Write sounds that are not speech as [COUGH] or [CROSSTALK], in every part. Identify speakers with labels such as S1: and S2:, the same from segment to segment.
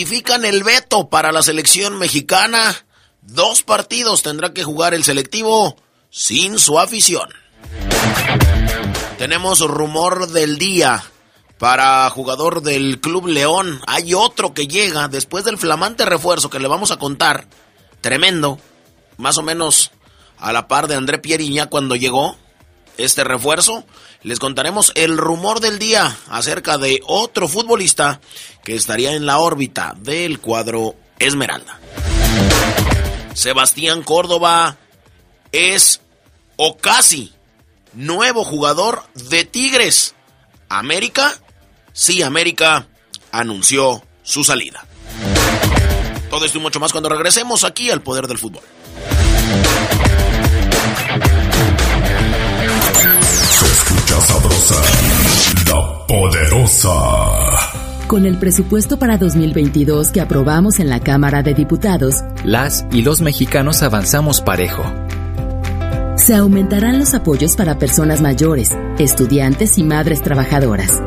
S1: Ratifican el veto para la selección mexicana. Dos partidos tendrá que jugar el selectivo sin su afición. Tenemos rumor del día para jugador del Club León. Hay otro que llega después del flamante refuerzo que le vamos a contar. Tremendo. Más o menos a la par de André Pieriña cuando llegó este refuerzo les contaremos el rumor del día acerca de otro futbolista que estaría en la órbita del cuadro Esmeralda. Sebastián Córdoba es o casi nuevo jugador de Tigres. América, sí, América anunció su salida. Todo esto y mucho más cuando regresemos aquí al poder del fútbol.
S2: Sabrosa, la poderosa.
S3: Con el presupuesto para 2022 que aprobamos en la Cámara de Diputados,
S4: las y los mexicanos avanzamos parejo.
S3: Se aumentarán los apoyos para personas mayores, estudiantes y madres trabajadoras.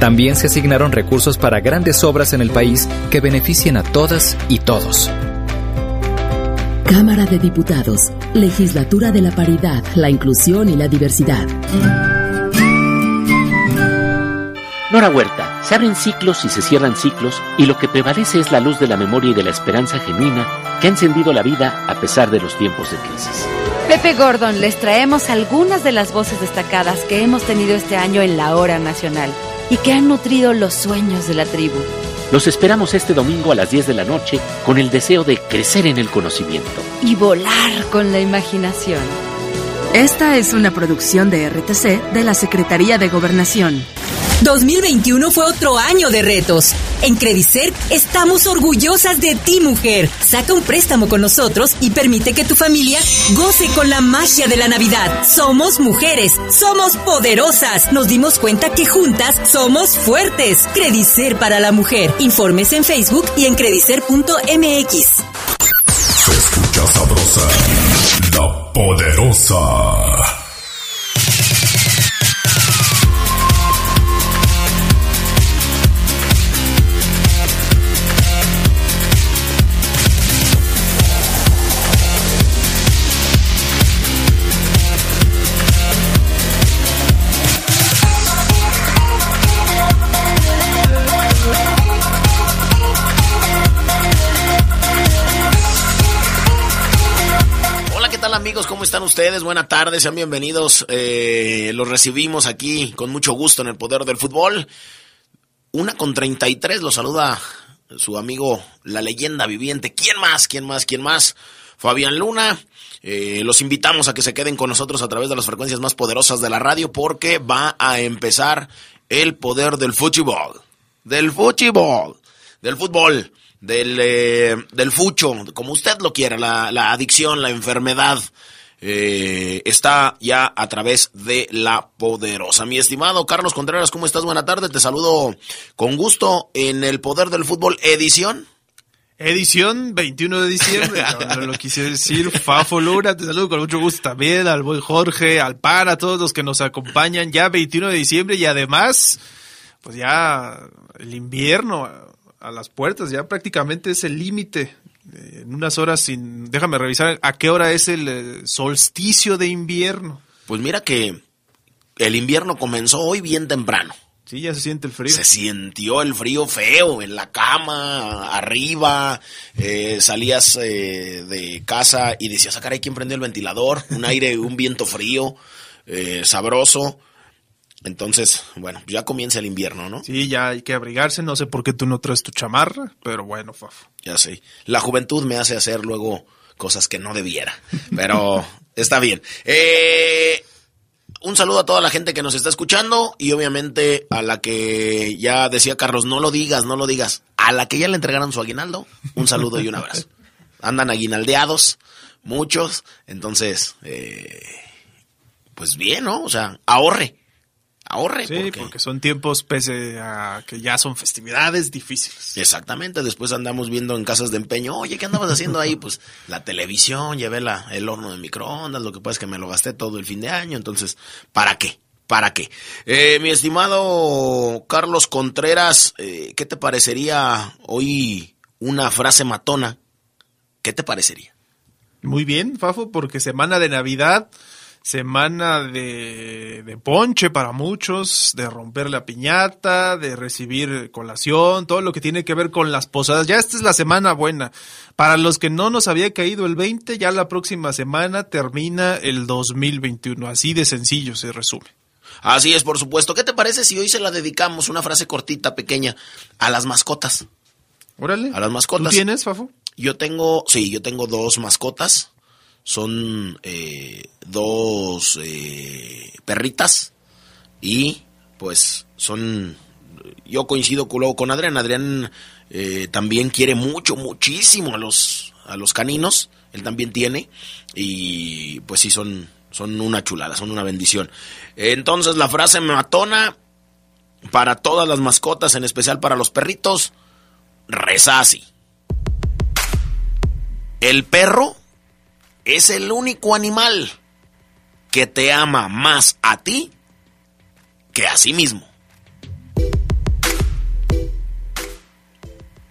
S4: También se asignaron recursos para grandes obras en el país que beneficien a todas y todos.
S3: Cámara de Diputados, Legislatura de la Paridad, la Inclusión y la Diversidad.
S5: Nora Huerta, se abren ciclos y se cierran ciclos y lo que prevalece es la luz de la memoria y de la esperanza genuina que ha encendido la vida a pesar de los tiempos de crisis.
S6: Pepe Gordon, les traemos algunas de las voces destacadas que hemos tenido este año en la hora nacional y que han nutrido los sueños de la tribu.
S5: Los esperamos este domingo a las 10 de la noche con el deseo de crecer en el conocimiento.
S6: Y volar con la imaginación.
S7: Esta es una producción de RTC de la Secretaría de Gobernación.
S8: 2021 fue otro año de retos. En Credicer estamos orgullosas de ti, mujer. Saca un préstamo con nosotros y permite que tu familia goce con la magia de la Navidad. Somos mujeres, somos poderosas. Nos dimos cuenta que juntas somos fuertes. Credicer para la mujer. Informes en Facebook y en credicer.mx.
S2: Se escucha sabrosa, la poderosa.
S1: ¿Cómo están ustedes? Buenas tardes, sean bienvenidos. Eh, los recibimos aquí con mucho gusto en el Poder del Fútbol. Una con 33, los saluda su amigo, la leyenda viviente. ¿Quién más? ¿Quién más? ¿Quién más? Fabián Luna. Eh, los invitamos a que se queden con nosotros a través de las frecuencias más poderosas de la radio porque va a empezar el poder del fútbol. Del fútbol. Del fútbol del, eh, del fucho, como usted lo quiera, la adicción, la enfermedad, eh, está ya a través de la poderosa. Mi estimado Carlos Contreras, ¿cómo estás? Buena tarde, te saludo con gusto en el Poder del Fútbol Edición.
S9: Edición 21 de diciembre, lo quise decir, Fafo Luna, te saludo con mucho gusto también, al buen Jorge, al PAN, a todos los que nos acompañan ya 21 de diciembre y además, pues ya el invierno, a las puertas, ya prácticamente es el límite. Eh, en unas horas, sin, déjame revisar a qué hora es el eh, solsticio de invierno.
S1: Pues mira que el invierno comenzó hoy bien temprano.
S9: Sí, ya se siente el frío.
S1: Se sintió el frío feo en la cama, arriba, eh, salías de casa y decías, ah, hay quien prendió el ventilador, un aire, un viento frío, sabroso. Entonces, bueno, ya comienza el invierno, ¿no?
S9: Sí, ya hay que abrigarse. No sé por qué tú no traes tu chamarra, pero bueno, Fafo.
S1: Ya sé. La juventud me hace hacer luego cosas que no debiera. [LAUGHS] Pero está bien. Eh, un saludo a toda la gente que nos está escuchando y obviamente a la que ya decía Carlos, no lo digas, no lo digas. A la que ya le entregaron su aguinaldo, un saludo y un abrazo. [LAUGHS] Andan aguinaldeados, muchos, entonces, eh, pues bien, ¿no? O sea, ahorre ahorre.
S9: Sí, porque... son tiempos, pese a que ya son festividades difíciles.
S1: Exactamente, después andamos viendo en casas de empeño, oye, ¿qué andabas haciendo ahí? Pues la televisión, llevé la, el horno de microondas, lo que pasa es que me lo gasté todo el fin de año, entonces, ¿para qué? ¿Para qué? Eh, mi estimado Carlos Contreras, eh, ¿qué te parecería hoy una frase matona? ¿Qué te parecería?
S9: Muy bien, Fafo, porque semana de Navidad semana de, de, ponche para muchos, de romper la piñata, de recibir colación, todo lo que tiene que ver con las posadas. Ya esta es la semana buena. Para los que no nos había caído el 20, ya la próxima semana termina el 2021. Así de sencillo se resume.
S1: Así es, por supuesto. ¿Qué te parece si hoy se la dedicamos, una frase cortita, pequeña, a las mascotas?
S9: Órale.
S1: A las mascotas.
S9: ¿Tú tienes, Fafo?
S1: Yo tengo, sí, yo tengo dos mascotas son eh, dos eh, perritas y pues son yo coincido luego con Adrián. Adrián eh, también quiere mucho muchísimo a los a los caninos. Él también tiene y pues sí son son una chulada son una bendición. Entonces la frase matona para todas las mascotas en especial para los perritos reza así. El perro es el único animal que te ama más a ti que a sí mismo.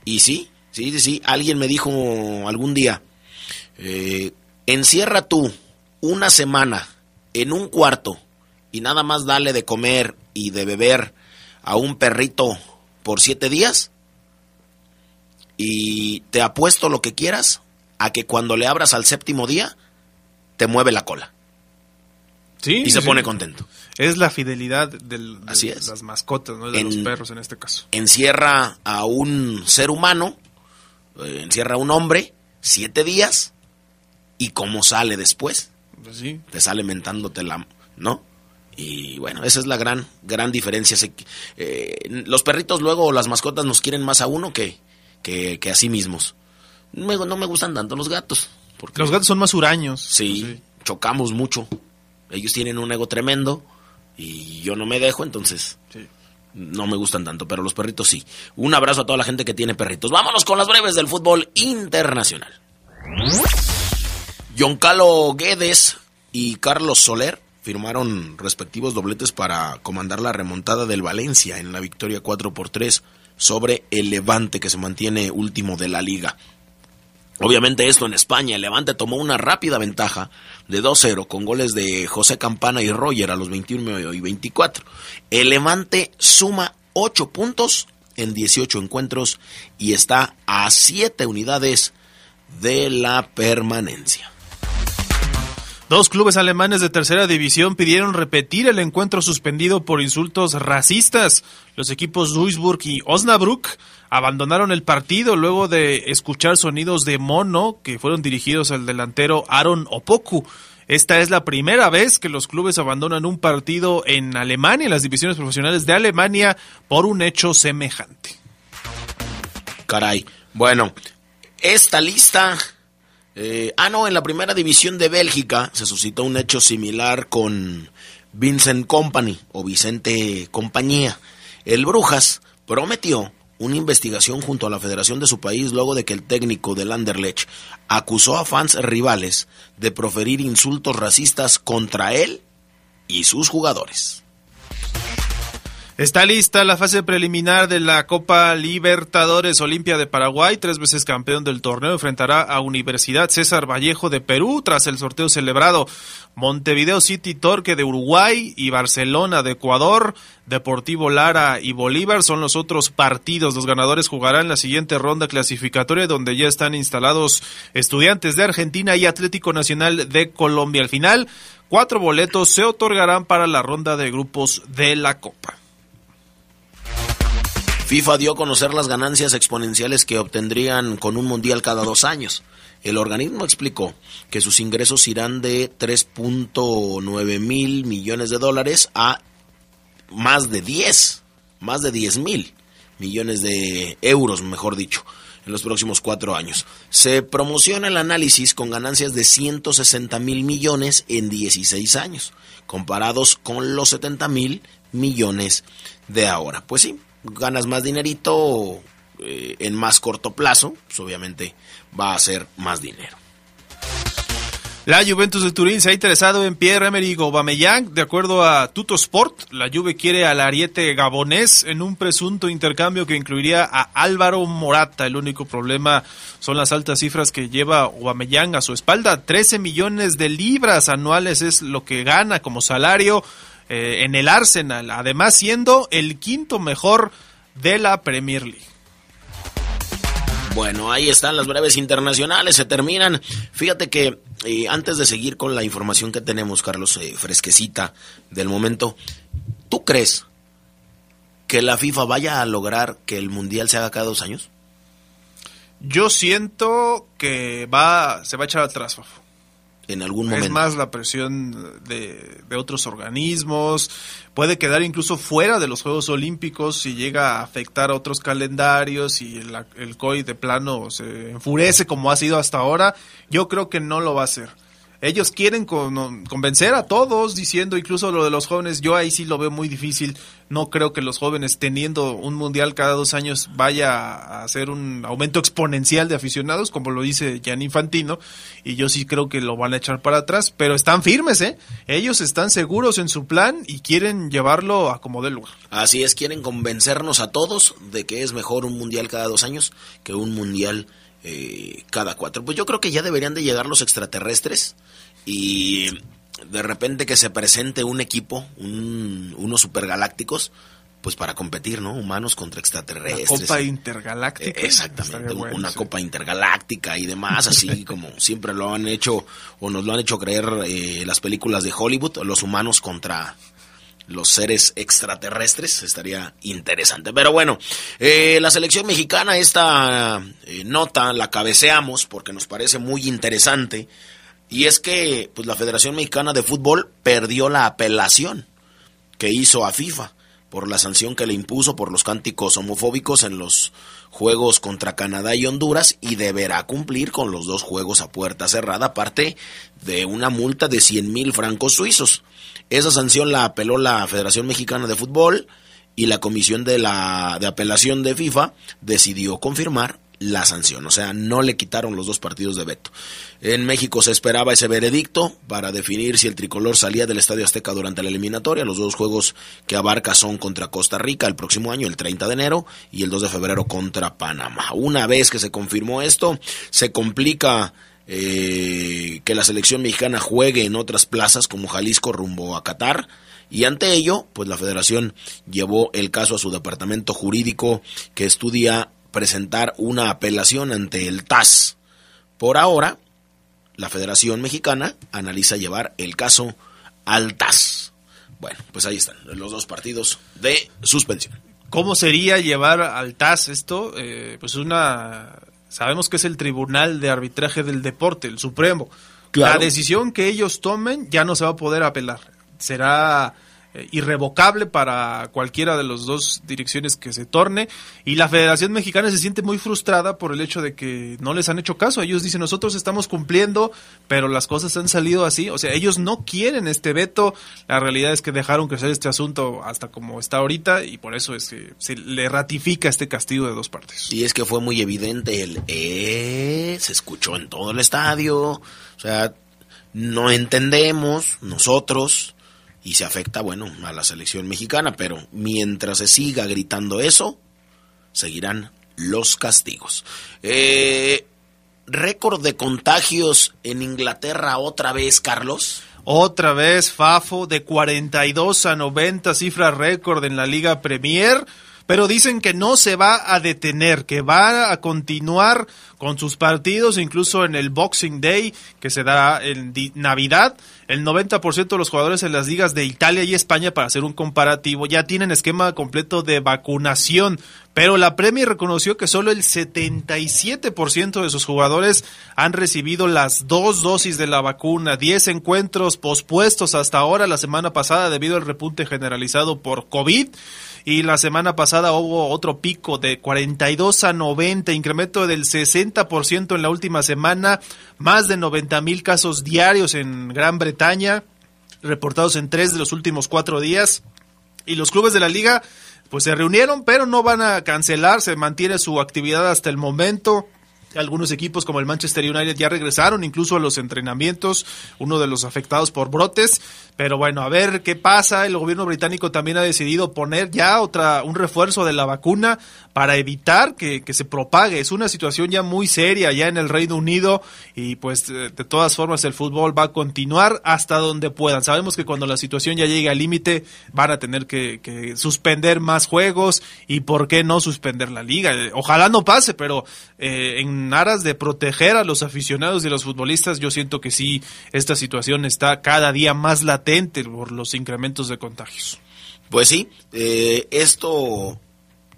S1: Y sí, sí, sí, alguien me dijo algún día, eh, encierra tú una semana en un cuarto y nada más dale de comer y de beber a un perrito por siete días y te apuesto lo que quieras a que cuando le abras al séptimo día, te mueve la cola.
S9: Sí.
S1: Y se pone contento.
S9: Es la fidelidad de las mascotas, ¿no? de los perros en este caso.
S1: Encierra a un ser humano, eh, encierra a un hombre, siete días, y cómo sale después.
S9: Pues sí.
S1: Te sale mentándote la... ¿No? Y bueno, esa es la gran, gran diferencia. Eh, los perritos luego, las mascotas nos quieren más a uno que, que, que a sí mismos no me gustan tanto los gatos.
S9: Porque los gatos son más huraños.
S1: Sí, chocamos mucho. Ellos tienen un ego tremendo y yo no me dejo, entonces no me gustan tanto, pero los perritos sí. Un abrazo a toda la gente que tiene perritos. Vámonos con las breves del fútbol internacional. Calo Guedes y Carlos Soler firmaron respectivos dobletes para comandar la remontada del Valencia en la victoria 4 por 3 sobre el Levante que se mantiene último de la liga. Obviamente esto en España, el Levante tomó una rápida ventaja de 2-0 con goles de José Campana y Roger a los 21 y 24. El Levante suma 8 puntos en 18 encuentros y está a 7 unidades de la permanencia.
S9: Dos clubes alemanes de tercera división pidieron repetir el encuentro suspendido por insultos racistas. Los equipos Duisburg y Osnabrück abandonaron el partido luego de escuchar sonidos de mono que fueron dirigidos al delantero Aaron Opoku. Esta es la primera vez que los clubes abandonan un partido en Alemania, en las divisiones profesionales de Alemania, por un hecho semejante.
S1: Caray. Bueno, esta lista eh, ah, no, en la primera división de Bélgica se suscitó un hecho similar con Vincent Company o Vicente Compañía. El Brujas prometió una investigación junto a la federación de su país luego de que el técnico del Anderlecht acusó a fans rivales de proferir insultos racistas contra él y sus jugadores.
S9: Está lista la fase preliminar de la Copa Libertadores Olimpia de Paraguay, tres veces campeón del torneo, enfrentará a Universidad César Vallejo de Perú tras el sorteo celebrado. Montevideo City Torque de Uruguay y Barcelona de Ecuador, Deportivo Lara y Bolívar son los otros partidos. Los ganadores jugarán la siguiente ronda clasificatoria donde ya están instalados estudiantes de Argentina y Atlético Nacional de Colombia. Al final, cuatro boletos se otorgarán para la ronda de grupos de la Copa.
S1: FIFA dio a conocer las ganancias exponenciales que obtendrían con un mundial cada dos años. El organismo explicó que sus ingresos irán de 3.9 mil millones de dólares a más de 10, más de 10 mil millones de euros, mejor dicho, en los próximos cuatro años. Se promociona el análisis con ganancias de 160 mil millones en 16 años, comparados con los 70 mil millones de ahora. Pues sí, ganas más dinerito eh, en más corto plazo, pues obviamente va a ser más dinero.
S9: La Juventus de Turín se ha interesado en Pierre-Emerick Aubameyang. De acuerdo a Tuto Sport, la Juve quiere al ariete gabonés en un presunto intercambio que incluiría a Álvaro Morata. El único problema son las altas cifras que lleva Aubameyang a su espalda. 13 millones de libras anuales es lo que gana como salario eh, en el Arsenal, además siendo el quinto mejor de la Premier League.
S1: Bueno, ahí están las breves internacionales, se terminan. Fíjate que eh, antes de seguir con la información que tenemos, Carlos, eh, fresquecita del momento, ¿tú crees que la FIFA vaya a lograr que el Mundial se haga cada dos años?
S9: Yo siento que va, se va a echar atrás, Fafo
S1: en algún momento.
S9: Es más la presión de, de, otros organismos, puede quedar incluso fuera de los Juegos Olímpicos si llega a afectar a otros calendarios y el, el COI de plano se enfurece como ha sido hasta ahora. Yo creo que no lo va a hacer ellos quieren convencer a todos diciendo incluso lo de los jóvenes, yo ahí sí lo veo muy difícil, no creo que los jóvenes teniendo un mundial cada dos años vaya a hacer un aumento exponencial de aficionados, como lo dice Jan Infantino, y yo sí creo que lo van a echar para atrás, pero están firmes, ¿eh? Ellos están seguros en su plan y quieren llevarlo a como de lugar.
S1: Así es, quieren convencernos a todos de que es mejor un mundial cada dos años que un mundial eh, cada cuatro. Pues yo creo que ya deberían de llegar los extraterrestres y de repente que se presente un equipo, un, unos supergalácticos, pues para competir, ¿no? Humanos contra extraterrestres.
S9: Una copa intergaláctica.
S1: Eh, exactamente, una copa intergaláctica y demás, así [LAUGHS] como siempre lo han hecho o nos lo han hecho creer eh, las películas de Hollywood, los humanos contra los seres extraterrestres. Estaría interesante. Pero bueno, eh, la selección mexicana, esta eh, nota la cabeceamos porque nos parece muy interesante. Y es que pues, la Federación Mexicana de Fútbol perdió la apelación que hizo a FIFA por la sanción que le impuso por los cánticos homofóbicos en los juegos contra Canadá y Honduras y deberá cumplir con los dos juegos a puerta cerrada, aparte de una multa de 100 mil francos suizos. Esa sanción la apeló la Federación Mexicana de Fútbol y la Comisión de, la, de Apelación de FIFA decidió confirmar la sanción, o sea, no le quitaron los dos partidos de veto. En México se esperaba ese veredicto para definir si el tricolor salía del Estadio Azteca durante la eliminatoria. Los dos juegos que abarca son contra Costa Rica el próximo año, el 30 de enero, y el 2 de febrero contra Panamá. Una vez que se confirmó esto, se complica eh, que la selección mexicana juegue en otras plazas como Jalisco rumbo a Qatar. Y ante ello, pues la federación llevó el caso a su departamento jurídico que estudia presentar una apelación ante el TAS. Por ahora, la Federación Mexicana analiza llevar el caso al TAS. Bueno, pues ahí están los dos partidos de suspensión.
S9: ¿Cómo sería llevar al TAS esto? Eh, pues una Sabemos que es el Tribunal de Arbitraje del Deporte, el Supremo. La decisión que ellos tomen ya no se va a poder apelar. Será eh, irrevocable para cualquiera de las dos direcciones que se torne y la Federación Mexicana se siente muy frustrada por el hecho de que no les han hecho caso. Ellos dicen nosotros estamos cumpliendo, pero las cosas han salido así. O sea, ellos no quieren este veto. La realidad es que dejaron crecer este asunto hasta como está ahorita y por eso es que se le ratifica este castigo de dos partes.
S1: Y es que fue muy evidente el eh, se escuchó en todo el estadio. O sea, no entendemos nosotros y se afecta, bueno, a la selección mexicana, pero mientras se siga gritando eso, seguirán los castigos. Eh, récord de contagios en Inglaterra otra vez, Carlos.
S9: Otra vez, Fafo, de 42 a 90, cifra récord en la Liga Premier pero dicen que no se va a detener, que va a continuar con sus partidos, incluso en el Boxing Day, que se dará en Navidad. el 90% de los jugadores en las ligas de Italia y España, para hacer un comparativo, ya tienen esquema completo de vacunación. Pero la Premier reconoció que solo el 77% de sus jugadores han recibido las dos dosis de la vacuna. 10 encuentros pospuestos hasta ahora, la semana pasada, debido al repunte generalizado por COVID y la semana pasada hubo otro pico de 42 a 90, incremento del 60% en la última semana, más de 90 mil casos diarios en Gran Bretaña, reportados en tres de los últimos cuatro días. Y los clubes de la liga pues se reunieron, pero no van a cancelar, se mantiene su actividad hasta el momento. Algunos equipos como el Manchester United ya regresaron incluso a los entrenamientos, uno de los afectados por brotes. Pero bueno, a ver qué pasa. El gobierno británico también ha decidido poner ya otra, un refuerzo de la vacuna para evitar que, se propague. Es una situación ya muy seria ya en el Reino Unido y pues de, todas formas el fútbol va a continuar hasta donde puedan. Sabemos que cuando la situación ya llegue al límite van a tener que, que, suspender más juegos y por qué no suspender la liga. Ojalá no pase, pero eh, en aras de proteger a los aficionados y a los futbolistas yo siento que sí, esta situación está cada día más latente por los incrementos de contagios.
S1: Pues sí, eh, esto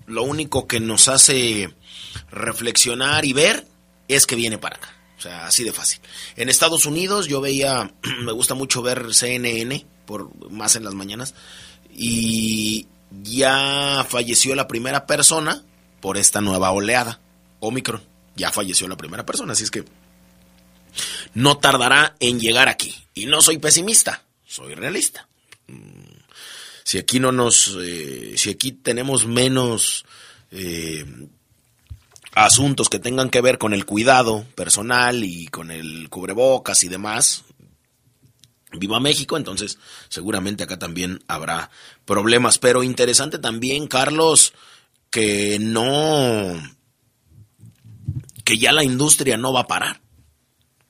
S1: lo único que nos hace reflexionar y ver es que viene para acá. O sea, así de fácil. En Estados Unidos yo veía, [CLEARS THROAT] me gusta mucho ver CNN, por más en las mañanas, y ya falleció la primera persona por esta nueva oleada, Omicron. Ya falleció la primera persona, así es que no tardará en llegar aquí. Y no soy pesimista, soy realista. Mm, si aquí no nos, eh, si aquí tenemos menos eh, asuntos que tengan que ver con el cuidado personal y con el cubrebocas y demás, viva México, entonces seguramente acá también habrá problemas. Pero interesante también, Carlos, que no, que ya la industria no va a parar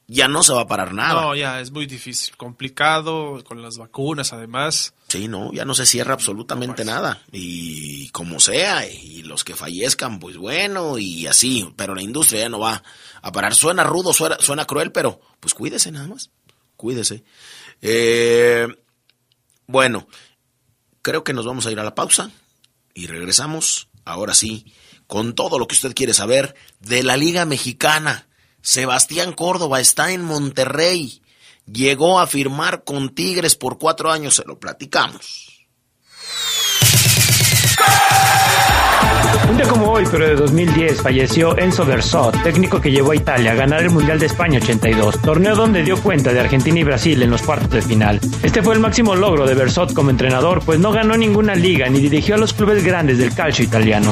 S1: ya no se va a parar nada.
S9: No, ya es muy difícil, complicado con las vacunas además.
S1: Sí, no, ya no se cierra absolutamente nada. Y como sea, y los que fallezcan, pues bueno, y así, pero la industria ya no va a parar. Suena rudo, suena, cruel, pero pues cuídese nada más, cuídese. Eh, bueno, creo que nos vamos a ir a la pausa y regresamos, ahora sí, con todo lo que usted quiere saber de la Liga Mexicana Sebastián Córdoba está en Monterrey. Llegó a firmar con Tigres por cuatro años, se lo platicamos.
S10: Un día como hoy, pero de 2010, falleció Enzo Bersot, técnico que llevó a Italia a ganar el Mundial de España 82, torneo donde dio cuenta de Argentina y Brasil en los cuartos de final. Este fue el máximo logro de Bersot como entrenador, pues no ganó ninguna liga ni dirigió a los clubes grandes del calcio italiano.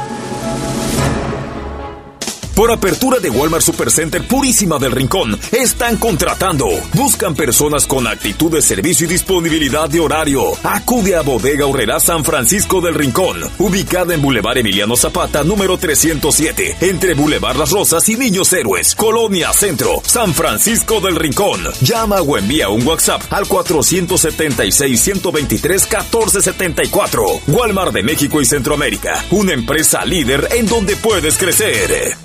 S2: Por apertura de Walmart Supercenter Purísima del Rincón, están contratando. Buscan personas con actitud de servicio y disponibilidad de horario. Acude a Bodega Horrera San Francisco del Rincón, ubicada en Boulevard Emiliano Zapata, número 307, entre Boulevard Las Rosas y Niños Héroes, Colonia Centro, San Francisco del Rincón. Llama o envía un WhatsApp al 476-123-1474. Walmart de México y Centroamérica, una empresa líder en donde puedes crecer.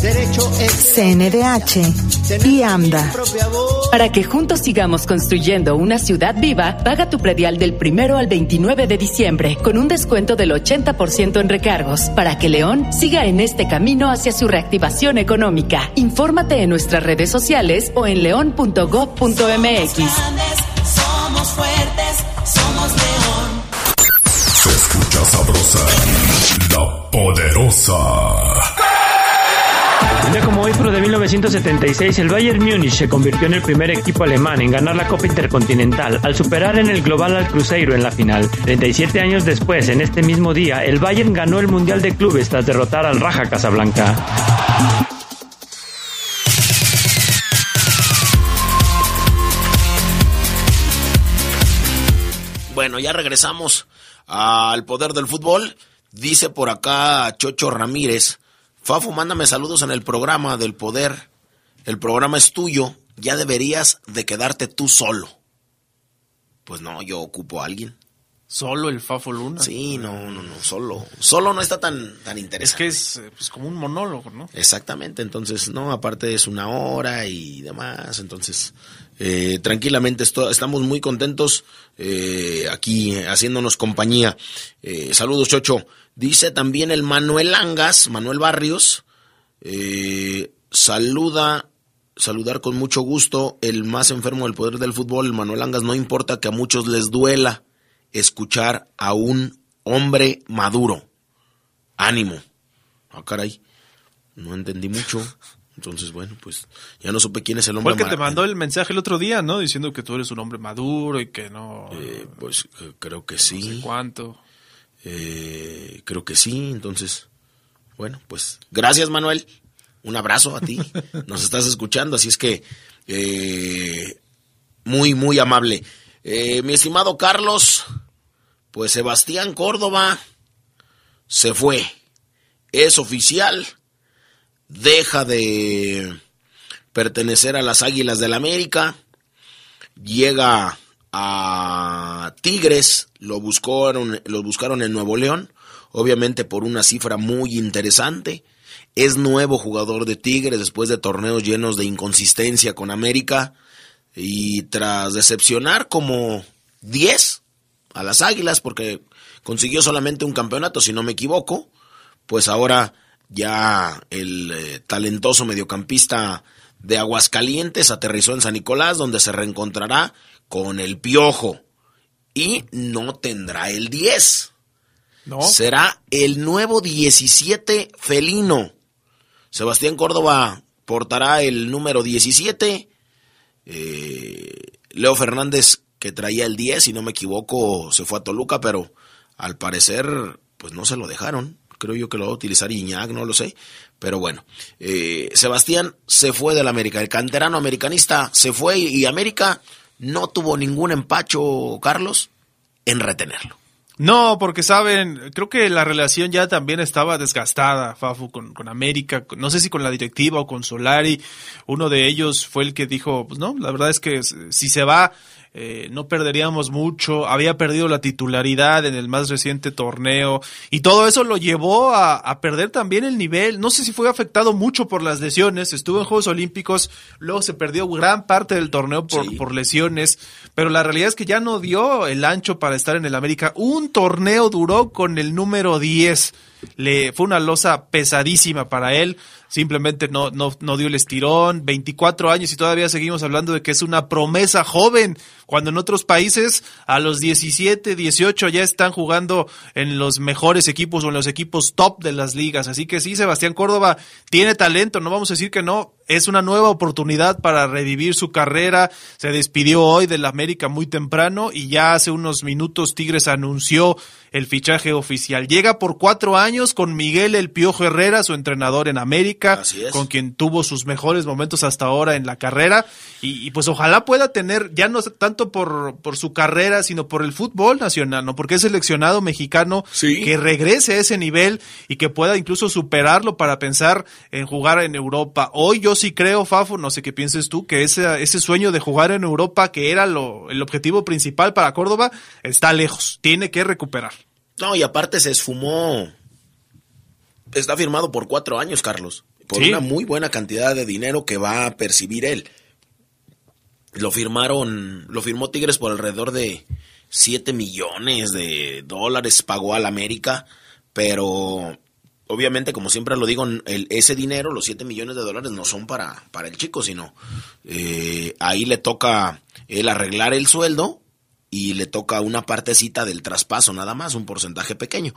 S11: CNDH y AMDA.
S8: Para que juntos sigamos construyendo una ciudad viva, paga tu predial del primero al 29 de diciembre con un descuento del 80% en recargos para que León siga en este camino hacia su reactivación económica. Infórmate en nuestras redes sociales o en león.gov.mx.
S12: fuertes, somos León.
S2: Se escucha sabrosa, la poderosa.
S10: Un día como hoy, pero de 1976, el Bayern Múnich se convirtió en el primer equipo alemán en ganar la Copa Intercontinental al superar en el global al Cruzeiro en la final. 37 años después, en este mismo día, el Bayern ganó el Mundial de Clubes tras derrotar al Raja Casablanca.
S1: Bueno, ya regresamos al poder del fútbol. Dice por acá Chocho Ramírez. Fafo, mándame saludos en el programa del poder. El programa es tuyo. Ya deberías de quedarte tú solo. Pues no, yo ocupo a alguien.
S9: ¿Solo el Fafo Luna?
S1: Sí, no, no, no, solo. Solo no está tan, tan interesante.
S9: Es que es pues, como un monólogo, ¿no?
S1: Exactamente, entonces, no, aparte es una hora y demás, entonces, eh, tranquilamente esto, estamos muy contentos eh, aquí haciéndonos compañía. Eh, saludos, Chocho. Dice también el Manuel Angas, Manuel Barrios, eh, saluda, saludar con mucho gusto el más enfermo del poder del fútbol, el Manuel Angas, no importa que a muchos les duela escuchar a un hombre maduro. Ánimo. Ah, caray, no entendí mucho. Entonces, bueno, pues ya no supe quién es el hombre
S9: el que te mandó el mensaje el otro día, ¿no? Diciendo que tú eres un hombre maduro y que no...
S1: Eh, pues eh, creo que sí.
S9: No sé cuánto.
S1: Eh, creo que sí, entonces, bueno, pues gracias Manuel, un abrazo a ti, nos estás escuchando, así es que eh, muy, muy amable. Eh, mi estimado Carlos, pues Sebastián Córdoba se fue, es oficial, deja de pertenecer a las Águilas del la América, llega a Tigres, lo buscaron, lo buscaron en Nuevo León, obviamente por una cifra muy interesante. Es nuevo jugador de Tigres después de torneos llenos de inconsistencia con América y tras decepcionar como 10 a las Águilas porque consiguió solamente un campeonato, si no me equivoco, pues ahora ya el eh, talentoso mediocampista de Aguascalientes aterrizó en San Nicolás, donde se reencontrará con el Piojo y no tendrá el 10.
S9: No.
S1: Será el nuevo 17 felino. Sebastián Córdoba portará el número 17. Eh, Leo Fernández, que traía el 10, si no me equivoco, se fue a Toluca, pero al parecer, pues no se lo dejaron. Creo yo que lo va a utilizar Iñak, no lo sé. Pero bueno, eh, Sebastián se fue del América. El canterano americanista se fue y, y América no tuvo ningún empacho, Carlos, en retenerlo.
S9: No, porque saben, creo que la relación ya también estaba desgastada, Fafu, con, con América, no sé si con la directiva o con Solari. Uno de ellos fue el que dijo, pues no, la verdad es que si se va, eh, no perderíamos mucho, había perdido la titularidad en el más reciente torneo y todo eso lo llevó a, a, perder también el nivel. No sé si fue afectado mucho por las lesiones, estuvo en Juegos Olímpicos, luego se perdió gran parte del torneo por, sí. por lesiones, pero la realidad es que ya no dio el ancho para estar en el América. Un torneo duró con el número 10. Le, fue una losa pesadísima para él. Simplemente no, no, no dio el estirón, 24 años y todavía seguimos hablando de que es una promesa joven, cuando en otros países a los 17, 18 ya están jugando en los mejores equipos o en los equipos top de las ligas. Así que sí, Sebastián Córdoba tiene talento, no vamos a decir que no, es una nueva oportunidad para revivir su carrera. Se despidió hoy del América muy temprano y ya hace unos minutos Tigres anunció el fichaje oficial. Llega por cuatro años con Miguel El Piojo Herrera, su entrenador en América, con quien tuvo sus mejores momentos hasta ahora en la carrera. Y, y, pues ojalá pueda tener, ya no tanto por, por su carrera, sino por el fútbol nacional, ¿no? Porque es seleccionado mexicano
S1: sí.
S9: que regrese a ese nivel y que pueda incluso superarlo para pensar en jugar en Europa. Hoy yo sí creo, Fafo, no sé qué pienses tú, que ese, ese sueño de jugar en Europa, que era lo, el objetivo principal para Córdoba, está lejos. Tiene que recuperar.
S1: No, y aparte se esfumó. Está firmado por cuatro años, Carlos. Por
S9: Sí.
S1: una muy buena cantidad de dinero que va a percibir él. Lo firmaron, lo firmó Tigres por alrededor de 7 millones de dólares, pagó al América, pero obviamente, como siempre lo digo, el- ese dinero, los 7 millones de dólares, no son para, para el chico, sino eh, ahí le toca él arreglar el sueldo y le toca una partecita del traspaso, nada más, un porcentaje pequeño.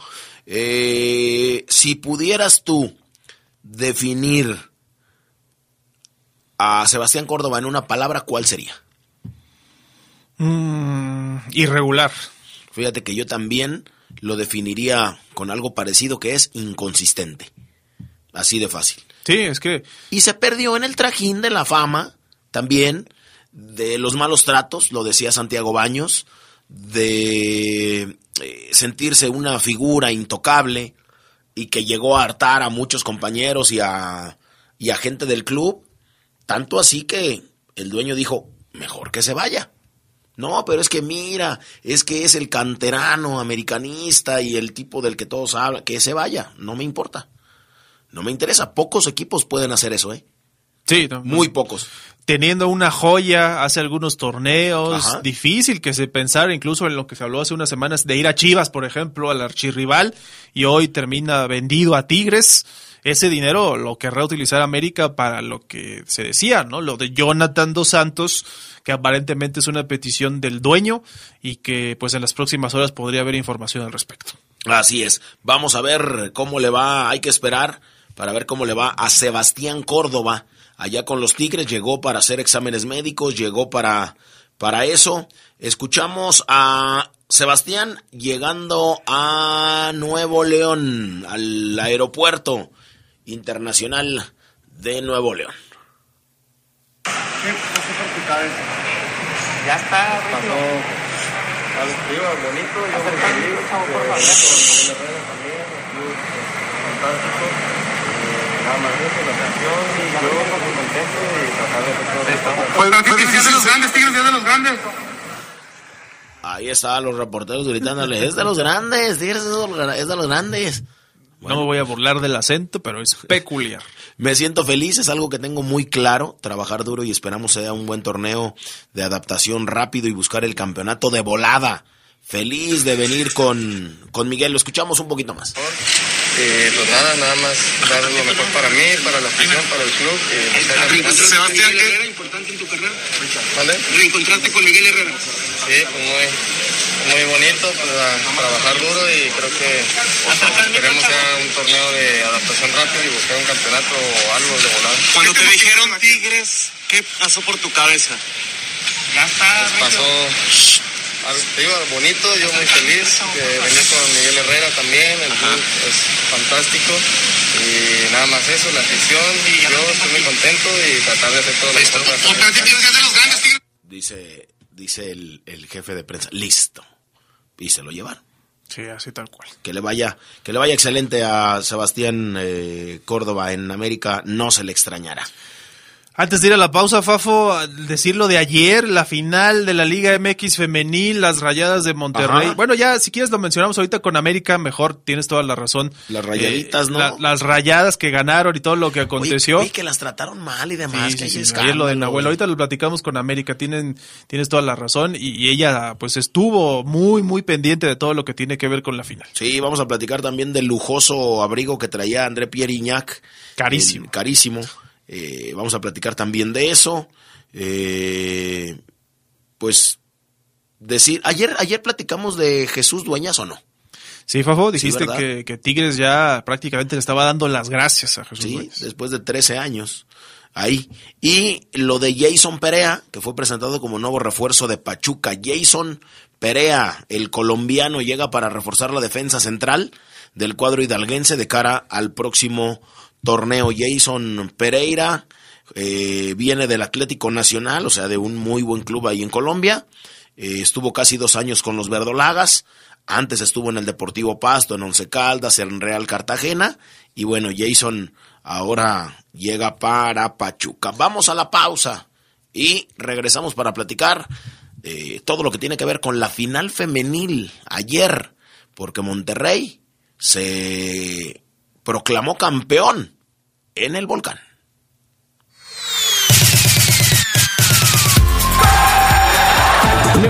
S1: Eh, si pudieras tú definir a Sebastián Córdoba en una palabra, ¿cuál sería?
S9: Mm, irregular.
S1: Fíjate que yo también lo definiría con algo parecido que es inconsistente. Así de fácil.
S9: Sí, es que...
S1: Y se perdió en el trajín de la fama también, de los malos tratos, lo decía Santiago Baños, de eh, sentirse una figura intocable y que llegó a hartar a muchos compañeros y a, y a gente del club, tanto así que el dueño dijo, mejor que se vaya. No, pero es que mira, es que es el canterano americanista y el tipo del que todos hablan, que se vaya, no me importa. No me interesa, pocos equipos pueden hacer eso, ¿eh?
S9: Sí,
S1: muy pocos.
S9: Teniendo una joya hace algunos torneos, difícil que se pensara incluso en lo que se habló hace unas semanas de ir a Chivas, por ejemplo, al archirrival, y hoy termina vendido a Tigres ese dinero lo querrá utilizar América para lo que se decía, ¿no? Lo de Jonathan dos Santos, que aparentemente es una petición del dueño y que pues en las próximas horas podría haber información al respecto.
S1: Así es. Vamos a ver cómo le va, hay que esperar para ver cómo le va a Sebastián Córdoba allá con los Tigres, llegó para hacer exámenes médicos, llegó para para eso. Escuchamos a Sebastián llegando a Nuevo León, al aeropuerto. Internacional de Nuevo León.
S13: Ya está, pasó al bonito, yo me feliz, con fantástico. Nada más eso, la canción, y yo muy contento y tratar de hacer todo esto. De los grandes, Tigres, de los grandes.
S1: Ahí estaban los reporteros gritándole, es de los grandes, Tigres es de los grandes
S9: no me voy a burlar del acento, pero es [LAUGHS] peculiar.
S1: me siento feliz, es algo que tengo muy claro, trabajar duro y esperamos sea un buen torneo de adaptación rápido y buscar el campeonato de volada. Feliz de venir con, con Miguel, lo escuchamos un poquito más.
S13: Eh, pues nada, nada más dar lo mejor para mí, para la afición, para el club. Eh, Sebastián, ¿qué era importante en tu carrera? ¿Vale? Reencontrarte con Miguel Herrera. Sí, pues muy, muy bonito para trabajar duro y creo que queremos hacer un torneo de adaptación rápido y buscar un campeonato o algo de volar.
S14: Cuando te dijeron Tigres, ¿qué pasó por tu cabeza?
S13: Ya está. Pues pasó algo bonito, yo muy feliz de venir con Miguel Herrera también, el club es fantástico y nada más eso, la afición, y yo estoy muy contento y tratar de hacer todo lo
S1: mejor. Dice, dice el, el jefe de prensa, listo y se lo llevaron.
S9: Sí, así tal cual.
S1: Que le vaya, que le vaya excelente a Sebastián eh, Córdoba en América, no se le extrañará.
S9: Antes de ir a la pausa, Fafo, decir lo de ayer, la final de la Liga MX femenil, las rayadas de Monterrey. Bueno, ya si quieres lo mencionamos ahorita con América, mejor, tienes toda la razón.
S1: Las rayaditas, eh, ¿no?
S9: las rayadas que ganaron y todo lo que aconteció.
S1: Y que las trataron mal y demás.
S9: Sí, sí, ayer lo de Nahuel, ahorita lo platicamos con América, tienen, tienes toda la razón y, ella pues estuvo muy, muy pendiente de todo lo que tiene que ver con la final.
S1: Sí, vamos a platicar también del lujoso abrigo que traía André Pierre Iñac.
S9: Carísimo.
S1: carísimo eh, vamos a platicar también de eso. Eh, pues decir, ayer, ayer platicamos de Jesús Dueñas o no.
S9: Sí, Fafo, dijiste que, Tigres ya prácticamente le estaba dando las gracias a Jesús.
S1: Sí, después de 13 años. Ahí. Y lo de Jason Perea, que fue presentado como nuevo refuerzo de Pachuca. Jason Perea, el colombiano, llega para reforzar la defensa central del cuadro hidalguense de cara al próximo torneo. Jason Pereira eh, viene del Atlético Nacional, o sea, de un muy buen club ahí en Colombia. Eh, estuvo casi dos años con los verdolagas. Antes estuvo en el Deportivo Pasto, en Once Caldas, en Real Cartagena. Y bueno, Jason ahora llega para Pachuca. Vamos a la pausa y regresamos para platicar eh, todo lo que tiene que ver con la final femenil ayer, porque Monterrey se proclamó campeón en el volcán.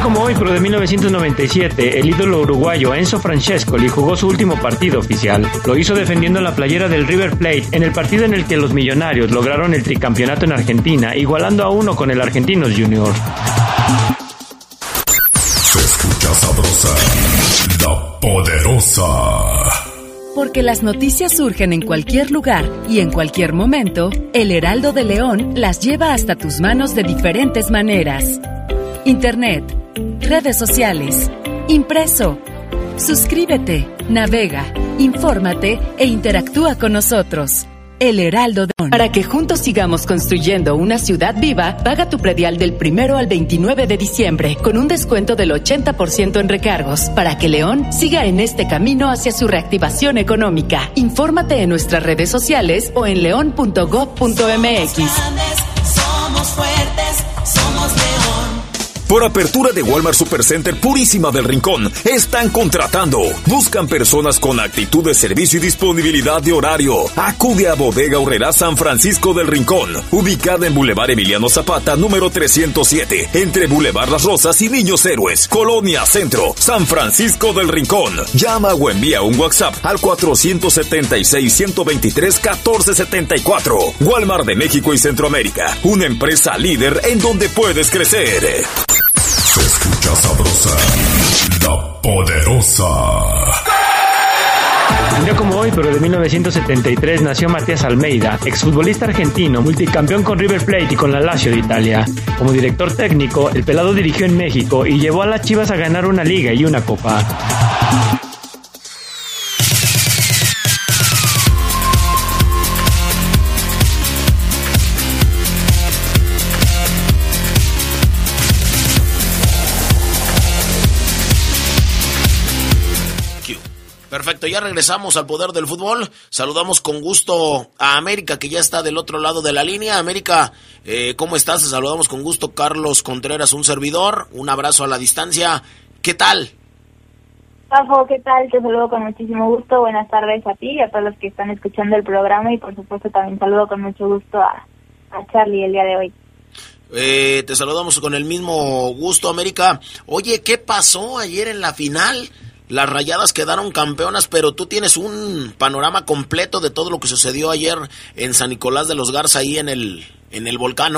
S10: como hoy, pero de 1997, el ídolo uruguayo Enzo Francescoli jugó su último partido oficial. Lo hizo defendiendo la playera del River Plate en el partido en el que los millonarios lograron el tricampeonato en Argentina, igualando a uno con el Argentinos Junior.
S2: Se escucha sabrosa, la poderosa.
S3: Porque las noticias surgen en cualquier lugar y en cualquier momento, el Heraldo de León las lleva hasta tus manos de diferentes maneras. Internet, redes sociales, impreso. Suscríbete, navega, infórmate e interactúa con nosotros. El Heraldo de Para que juntos sigamos construyendo una ciudad viva, paga tu predial del primero al 29 de diciembre con un descuento del 80% en recargos para que León siga en este camino hacia su reactivación económica. Infórmate en nuestras redes sociales o en león.gov.mx.
S12: Somos somos.
S2: Por apertura de Walmart Supercenter Purísima del Rincón, están contratando. Buscan personas con actitud de servicio y disponibilidad de horario. Acude a Bodega Horrera San Francisco del Rincón, ubicada en Boulevard Emiliano Zapata, número 307, entre Boulevard Las Rosas y Niños Héroes, Colonia Centro, San Francisco del Rincón. Llama o envía un WhatsApp al 476-123-1474. Walmart de México y Centroamérica, una empresa líder en donde puedes crecer. Escucha sabrosa, la poderosa.
S10: Un día como hoy, pero de 1973, nació Matías Almeida, exfutbolista argentino, multicampeón con River Plate y con la Lazio de Italia. Como director técnico, el pelado dirigió en México y llevó a las Chivas a ganar una liga y una copa.
S1: Perfecto, ya regresamos al poder del fútbol. Saludamos con gusto a América, que ya está del otro lado de la línea. América, eh, ¿cómo estás? Te saludamos con gusto. Carlos Contreras, un servidor. Un abrazo a la distancia. ¿Qué tal?
S15: Pafo, ¿qué tal? Te saludo con muchísimo gusto. Buenas tardes a ti y a todos los que están escuchando el programa. Y por supuesto también saludo con mucho gusto a, a Charlie el día de hoy.
S1: Eh, te saludamos con el mismo gusto, América. Oye, ¿qué pasó ayer en la final? Las rayadas quedaron campeonas, pero tú tienes un panorama completo de todo lo que sucedió ayer en San Nicolás de los Garza, ahí en el, en el volcán.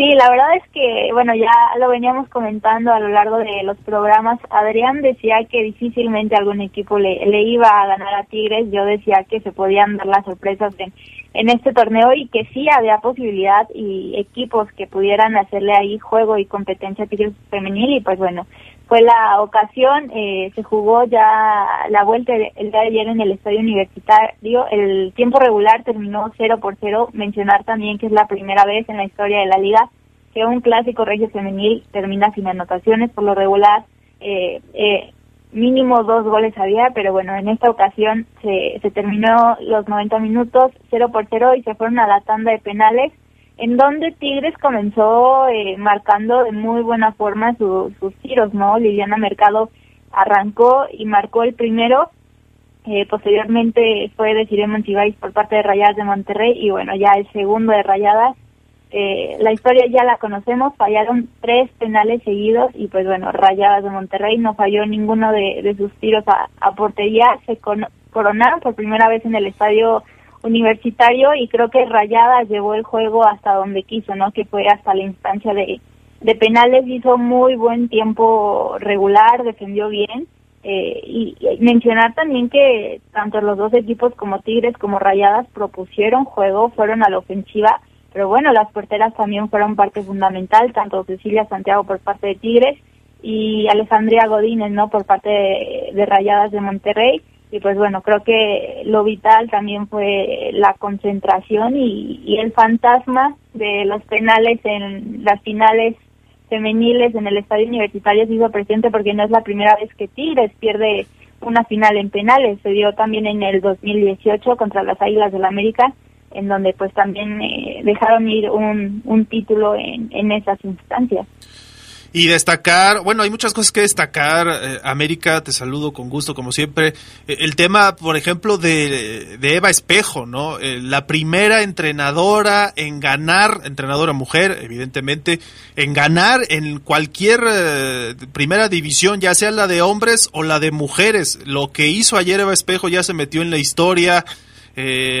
S15: Sí, la verdad es que, bueno, ya lo veníamos comentando a lo largo de los programas. Adrián decía que difícilmente algún equipo le, le iba a ganar a Tigres. Yo decía que se podían dar las sorpresas en, en este torneo y que sí había posibilidad y equipos que pudieran hacerle ahí juego y competencia a Tigres femenil. Y pues bueno, fue la ocasión, eh, se jugó ya la vuelta el día de ayer en el estadio universitario, el tiempo regular terminó 0 por 0, mencionar también que es la primera vez en la historia de la liga que un clásico regio femenil termina sin anotaciones, por lo regular eh, eh, mínimo dos goles había, pero bueno, en esta ocasión se, se terminó los 90 minutos 0 por 0 y se fueron a la tanda de penales en donde Tigres comenzó eh, marcando de muy buena forma sus tiros, ¿no? Liliana Mercado arrancó y marcó el primero, eh, posteriormente fue de Monsiváis por parte de Rayadas de Monterrey y bueno, ya el segundo de Rayadas. Eh, la historia ya la conocemos, fallaron tres penales seguidos y pues bueno, Rayadas de Monterrey no falló ninguno de, sus tiros a, a portería, se coronaron por primera vez en el estadio universitario y creo que Rayadas llevó el juego hasta donde quiso, ¿no? Que fue hasta la instancia de, de penales, hizo muy buen tiempo regular, defendió bien. Eh, y, mencionar también que tanto los dos equipos como Tigres como Rayadas propusieron juego, fueron a la ofensiva, pero bueno, las porteras también fueron parte fundamental, tanto Cecilia Santiago por parte de Tigres y Alejandría Godínez, ¿no? Por parte de Rayadas de Monterrey y pues bueno, creo que lo vital también fue la concentración y, el fantasma de los penales en las finales femeniles en el estadio universitario se hizo presente porque no es la primera vez que Tigres pierde una final en penales, se dio también en el 2018 contra las Águilas del la América, en donde pues también eh, dejaron ir un, título en esas instancias.
S9: Y destacar, bueno, hay muchas cosas que destacar. Eh, América, te saludo con gusto, como siempre. Eh, el tema, por ejemplo, de, Eva Espejo, ¿no? Eh, la primera entrenadora en ganar, entrenadora mujer, evidentemente, en ganar en cualquier primera división, ya sea la de hombres o la de mujeres. Lo que hizo ayer Eva Espejo ya se metió en la historia.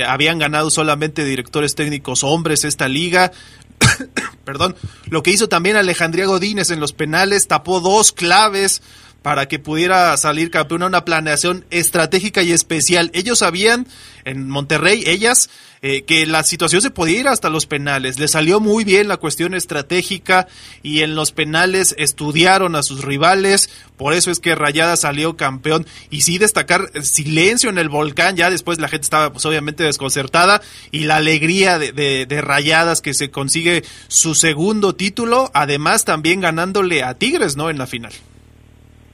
S9: habían ganado solamente directores técnicos hombres esta liga. [COUGHS] Perdón, lo que hizo también Alejandría Godínez en los penales, tapó dos claves para que pudiera salir campeona, una planeación estratégica y especial. Ellos sabían en Monterrey, ellas, eh, que la situación se podía ir hasta los penales. Le salió muy bien la cuestión estratégica y en los penales estudiaron a sus rivales. Por eso es que Rayada salió campeón. Y sí destacar el silencio en el volcán. Ya después la gente estaba pues, obviamente desconcertada. Y la alegría de, de, de Rayadas que se consigue su segundo título. Además también ganándole a Tigres, ¿no? En la final.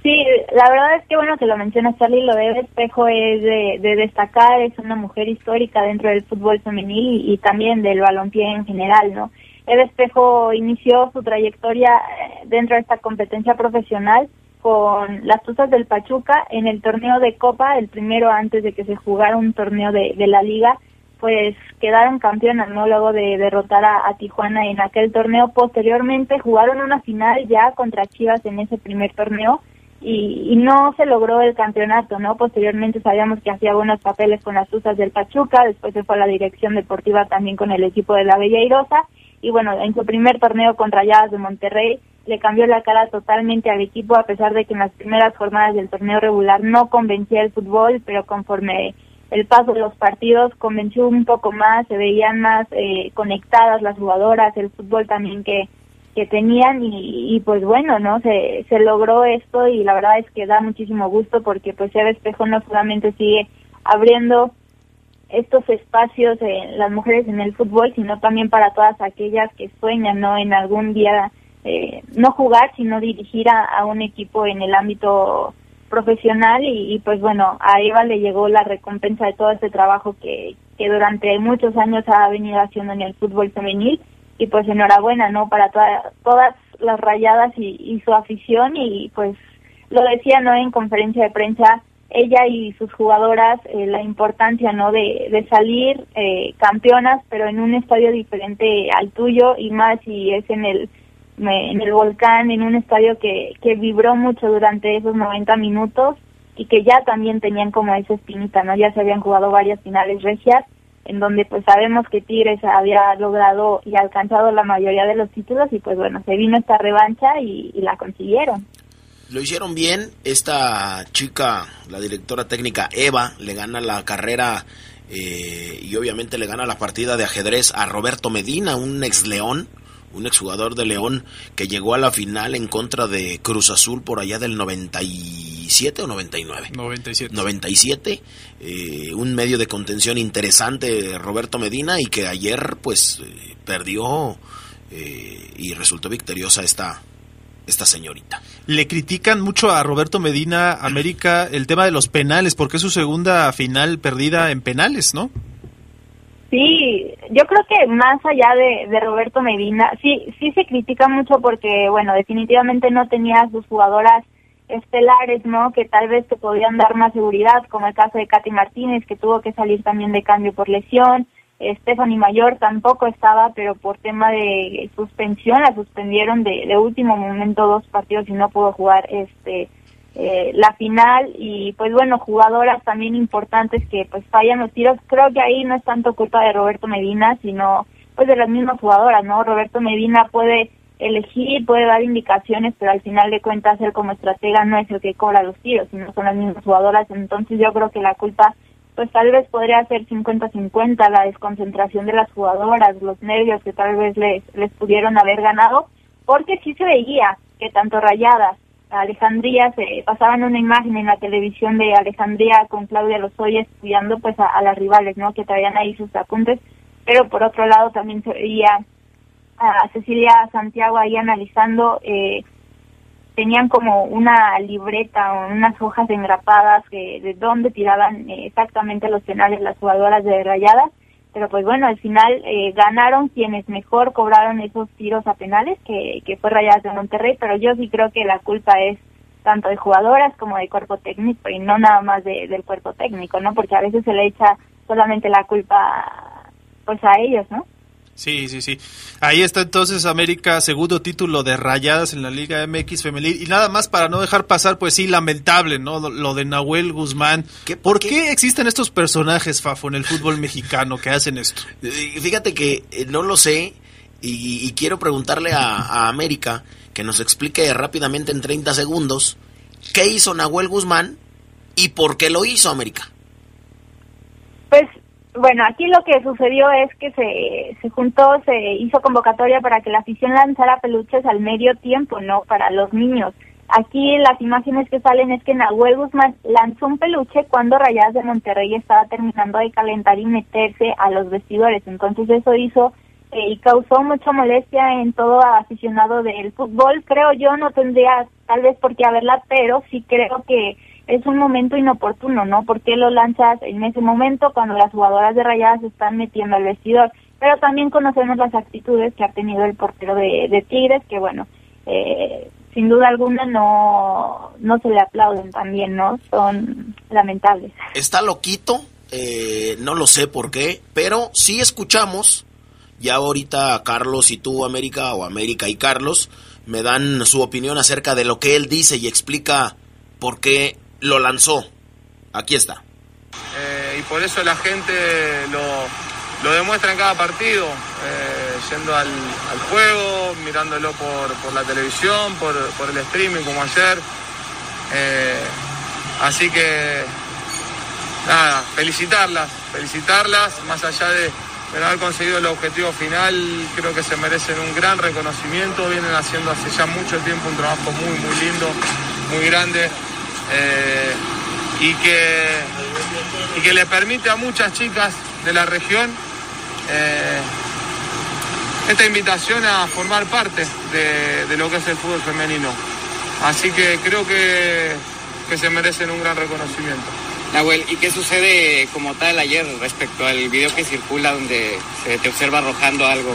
S15: Sí, la verdad es que bueno que lo mencionas, Charlie, lo de Espejo es de, destacar, es una mujer histórica dentro del fútbol femenil y, también del balompié en general, ¿no? Eva Espejo inició su trayectoria eh, dentro de esta competencia profesional con las Tuzas del Pachuca en el torneo de Copa, el primero antes de que se jugara un torneo de, la liga, pues quedaron campeonas, ¿no? Luego de derrotar a, Tijuana en aquel torneo. Posteriormente jugaron una final ya contra Chivas en ese primer torneo y, no se logró el campeonato, ¿no? Posteriormente sabíamos que hacía buenos papeles con las Tuzas del Pachuca, después se fue a la dirección deportiva también con el equipo de la Bella Irosa, y bueno, en su primer torneo contra Rayadas de Monterrey le cambió la cara totalmente al equipo a pesar de que en las primeras jornadas del torneo regular no convencía el fútbol, pero conforme el paso de los partidos convenció un poco más, se veían más eh, conectadas las jugadoras, el fútbol también que que tenían y, pues bueno, ¿no? Se, se logró esto y la verdad es que da muchísimo gusto porque pues Eva Espejo no solamente sigue abriendo estos espacios en las mujeres en el fútbol, sino también para todas aquellas que sueñan, ¿no? En algún día eh, no jugar, sino dirigir a, un equipo en el ámbito profesional y, y, pues bueno, a Eva le llegó la recompensa de todo este trabajo que, que durante muchos años ha venido haciendo en el fútbol femenil y pues enhorabuena, ¿no? Para todas las rayadas y, su afición y pues lo decía, ¿no? En conferencia de prensa, ella y sus jugadoras, eh, la importancia, ¿no? De, de salir eh, campeonas, pero en un estadio diferente al tuyo y más si es en el en el volcán, en un estadio que, que vibró mucho durante esos 90 minutos y que ya también tenían como esa espinita, ¿no? Ya se habían jugado varias finales regias en donde pues sabemos que Tigres había logrado y alcanzado la mayoría de los títulos y pues bueno, se vino esta revancha y, la consiguieron.
S1: Lo hicieron bien, esta chica, la directora técnica Eva, le gana la carrera eh, y obviamente le gana la partida de ajedrez a Roberto Medina, un ex león, un exjugador de León que llegó a la final en contra de Cruz Azul por allá del 97 o 99.
S9: 97.
S1: 97, un medio de contención interesante Roberto Medina y que ayer pues eh, perdió eh, y resultó victoriosa esta esta señorita.
S9: Le critican mucho a Roberto Medina América el tema de los penales porque es su segunda final perdida en penales, ¿no?
S15: Sí, yo creo que más allá de, de Roberto Medina, sí, sí se critica mucho porque, bueno, definitivamente no tenía sus jugadoras estelares, ¿no? Que tal vez te podían dar más seguridad, como el caso de Katy Martínez, que tuvo que salir también de cambio por lesión. Stephanie Mayor tampoco estaba, pero por tema de suspensión la suspendieron de, de último momento dos partidos y no pudo jugar este eh, la final y pues bueno, jugadoras también importantes que pues fallan los tiros. Creo que ahí no es tanto culpa de Roberto Medina, sino pues de las mismas jugadoras, ¿no? Roberto Medina puede elegir, puede dar indicaciones, pero al final de cuentas él como estratega no es el que cobra los tiros, sino son las mismas jugadoras. Entonces yo creo que la culpa pues tal vez podría ser 50-50, la desconcentración de las jugadoras, los nervios que tal vez les, les pudieron haber ganado, porque sí se veía que tanto Rayadas Alejandría, se pasaban una imagen en la televisión de Alejandría con Claudia Lozoya estudiando pues a, las rivales, ¿no? Que traían ahí sus apuntes, pero por otro lado también se veía a Cecilia Santiago ahí analizando, eh, tenían como una libreta o unas hojas engrapadas de dónde tiraban eh, exactamente los penales las jugadoras de Rayadas pero pues bueno, al final eh, ganaron quienes mejor cobraron esos tiros a penales, que, que fue Rayadas de Monterrey, pero yo sí creo que la culpa es tanto de jugadoras como de cuerpo técnico y no nada más de, del cuerpo técnico, ¿no? Porque a veces se le echa solamente la culpa pues a ellos, ¿no?
S9: Sí, sí, sí. Ahí está entonces América, segundo título de rayadas en la Liga MX femenil. Y nada más para no dejar pasar, pues sí, lamentable, ¿no? Lo de Nahuel Guzmán. ¿Por, qué? existen estos personajes, Fafo, en el fútbol mexicano que hacen esto?
S1: Eh, fíjate que eh, no lo sé y, quiero preguntarle a, América que nos explique rápidamente en 30 segundos ¿qué hizo Nahuel Guzmán y por qué lo hizo América?
S15: Pues bueno, aquí lo que sucedió es que se, se juntó, se hizo convocatoria para que la afición lanzara peluches al medio tiempo, ¿no? Para los niños. Aquí las imágenes que salen es que Nahuel Guzmán lanzó un peluche cuando Rayadas de Monterrey estaba terminando de calentar y meterse a los vestidores. Entonces eso hizo eh, y causó mucha molestia en todo aficionado del fútbol. Creo yo no tendría tal vez por qué haberla, pero sí creo que es un momento inoportuno, ¿no? ¿Por qué lo lanzas en ese momento cuando las jugadoras de Rayadas están metiendo al vestidor? Pero también conocemos las actitudes que ha tenido el portero de, de Tigres, que bueno, eh, sin duda alguna no, no se le aplauden también, ¿no? Son lamentables.
S1: Está loquito, eh, no lo sé por qué, pero sí escuchamos, ya ahorita Carlos y tú, América, o América y Carlos, me dan su opinión acerca de lo que él dice y explica por qué lo lanzó. Aquí está.
S13: Eh, y por eso la gente lo, lo demuestra en cada partido, eh, yendo al, al, juego, mirándolo por, por la televisión, por, por, el streaming como ayer. Eh, así que, nada, felicitarlas, felicitarlas, más allá de, de, haber conseguido el objetivo final, creo que se merecen un gran reconocimiento, vienen haciendo hace ya mucho tiempo un trabajo muy, muy lindo, muy grande. Eh, y que, y que le permite a muchas chicas de la región eh, esta invitación a formar parte de, de, lo que es el fútbol femenino. Así que creo que, que se merecen un gran reconocimiento.
S16: Nahuel, ¿y qué sucede como tal ayer respecto al video que circula donde se te observa arrojando algo?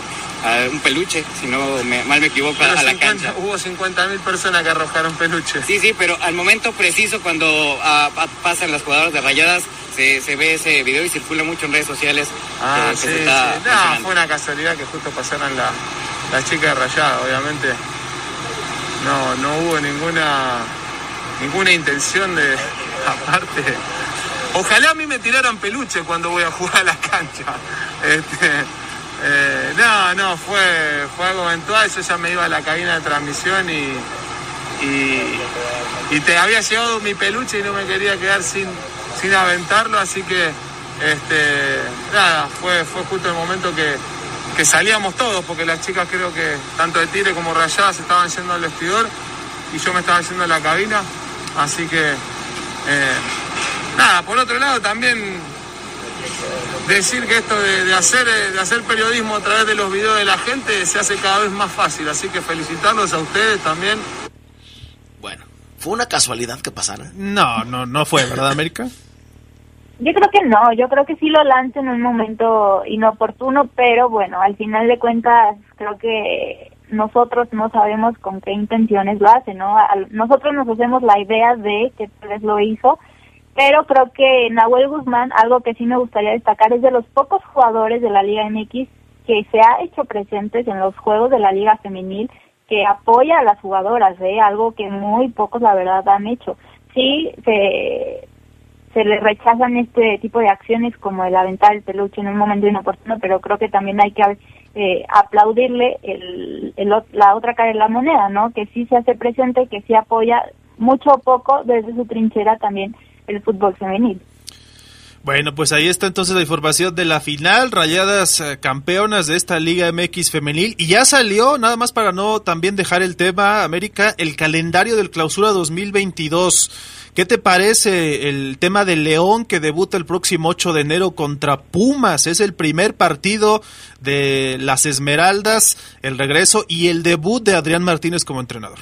S16: un peluche, si no me, mal me equivoco,
S13: pero
S16: a la
S13: 50,
S16: cancha.
S13: Hubo 50 mil personas que arrojaron peluches.
S16: Sí, sí, pero al momento preciso cuando a, a, pasan las jugadoras de rayadas, se, se, ve ese video y circula mucho en redes sociales.
S13: Ah,
S16: que,
S13: sí,
S16: que se está
S13: sí. No, fue una casualidad que justo pasaran la, las chicas de rayadas, obviamente. No, no hubo ninguna, ninguna intención de, [LAUGHS] aparte... Ojalá a mí me tiraran peluche cuando voy a jugar a la cancha. Este, eh, no, no, fue, fue algo eventual, yo ya me iba a la cabina de transmisión y, y, te había llegado mi peluche y no me quería quedar sin, sin aventarlo, así que este, nada, fue, fue justo el momento que, que salíamos todos, porque las chicas creo que tanto de tire como rayadas estaban yendo al vestidor y yo me estaba yendo a la cabina, así que eh, nada, por otro lado también decir que esto de, de, hacer, de hacer periodismo a través de los videos de la gente se hace cada vez más fácil. Así que felicitarlos a ustedes también.
S1: Bueno, ¿fue una casualidad que pasara?
S9: No, no, no fue, ¿verdad, América?
S15: Yo creo que no, yo creo que sí lo lanza en un momento inoportuno, pero bueno, al final de cuentas creo que nosotros no sabemos con qué intenciones lo hace, ¿no? Nosotros nos hacemos la idea de que tal vez lo hizo, pero creo que Nahuel Guzmán, algo que sí me gustaría destacar, es de los pocos jugadores de la Liga MX que se ha hecho presentes en los juegos de la Liga Femenil, que apoya a las jugadoras, ¿eh? algo que muy pocos, la verdad, han hecho. Sí, se, se le rechazan este tipo de acciones como el aventar el peluche en un momento inoportuno, pero creo que también hay que eh, aplaudirle el, el, la otra cara de la moneda, ¿no? Que sí se hace presente, que sí apoya mucho o poco desde su trinchera también el fútbol femenil.
S9: Bueno, pues ahí está entonces la información de la final, rayadas eh, campeonas de esta Liga MX femenil. Y ya salió, nada más para no también dejar el tema, América, el calendario del clausura 2022. ¿Qué te parece el tema de León que debuta el próximo 8 de enero contra Pumas? Es el primer partido de las Esmeraldas, el regreso y el debut de Adrián Martínez como entrenador.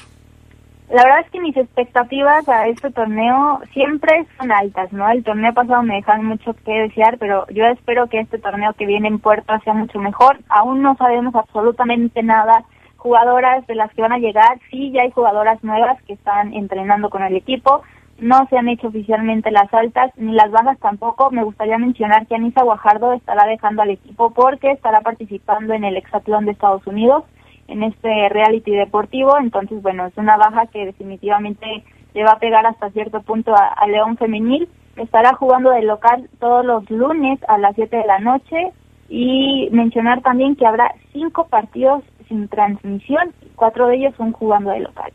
S15: La verdad es que mis expectativas a este torneo siempre son altas, ¿no? El torneo pasado me dejan mucho que desear, pero yo espero que este torneo que viene en puerta sea mucho mejor. Aún no sabemos absolutamente nada. Jugadoras de las que van a llegar, sí, ya hay jugadoras nuevas que están entrenando con el equipo. No se han hecho oficialmente las altas ni las bajas tampoco. Me gustaría mencionar que Anisa Guajardo estará dejando al equipo porque estará participando en el Hexatlón de Estados Unidos en este reality deportivo, entonces bueno, es una baja que definitivamente le va a pegar hasta cierto punto a, León Femenil, estará jugando de local todos los lunes a las 7 de la noche y mencionar también que habrá cinco partidos sin transmisión, cuatro de ellos son jugando de local.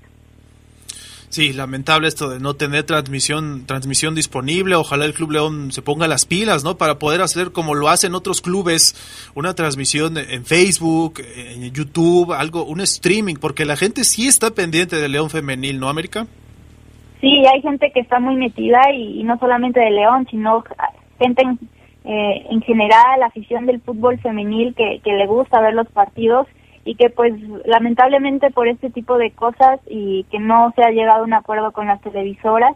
S9: Sí, lamentable esto de no tener transmisión, transmisión disponible. Ojalá el Club León se ponga las pilas, ¿no? Para poder hacer como lo hacen otros clubes, una transmisión en Facebook, en YouTube, algo, un streaming, porque la gente sí está pendiente de León Femenil, ¿no, América?
S15: Sí, hay gente que está muy metida y, no solamente de León, sino gente en, eh, en general, la afición del fútbol femenil que, que le gusta ver los partidos y que pues lamentablemente por este tipo de cosas y que no se ha llegado a un acuerdo con las televisoras